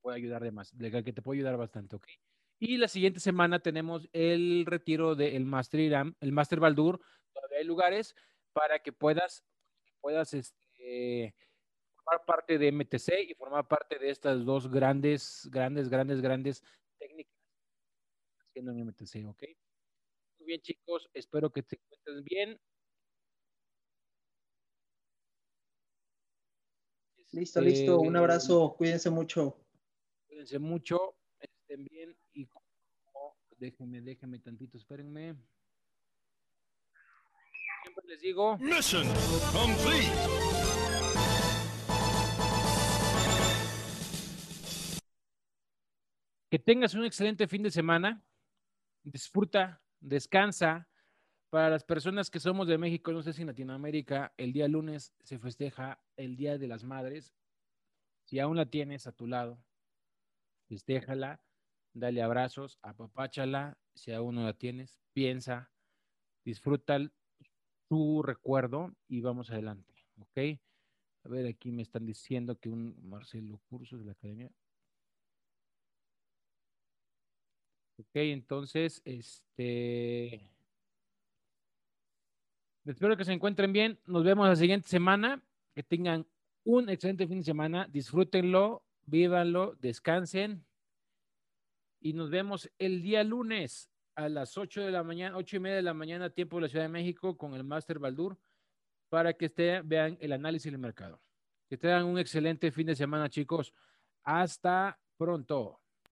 puede ayudar de más, que te puede ayudar bastante, ¿ok? Y la siguiente semana tenemos el retiro del Master Iram, el Master Baldur. Todavía hay lugares para que puedas, puedas este, formar parte de MTC y formar parte de estas dos grandes, grandes, grandes, grandes técnicas haciendo en MTC, ¿ok? Muy bien, chicos, espero que te encuentres bien. Listo, listo. Un este, abrazo. Cuídense mucho mucho, estén bien déjenme, déjenme tantito, espérenme. Siempre les digo. Mission complete. Que tengas un excelente fin de semana. Disfruta, descansa. Para las personas que somos de México, no sé si en Latinoamérica, el día lunes se festeja el Día de las Madres. Si aún la tienes a tu lado, festéjala, dale abrazos, apapáchala, si aún no la tienes, piensa, disfruta tu recuerdo y vamos adelante, ¿ok? A ver, aquí me están diciendo que un Marcelo Cursos de la Academia. Ok, entonces, este... Espero que se encuentren bien. Nos vemos la siguiente semana. Que tengan un excelente fin de semana. Disfrútenlo vívanlo, descansen y nos vemos el día lunes a las 8 de la mañana, ocho y media de la mañana, tiempo de la Ciudad de México, con el Master Baldur, para que estén, vean el análisis del mercado. Que tengan un excelente fin de semana, chicos. Hasta pronto.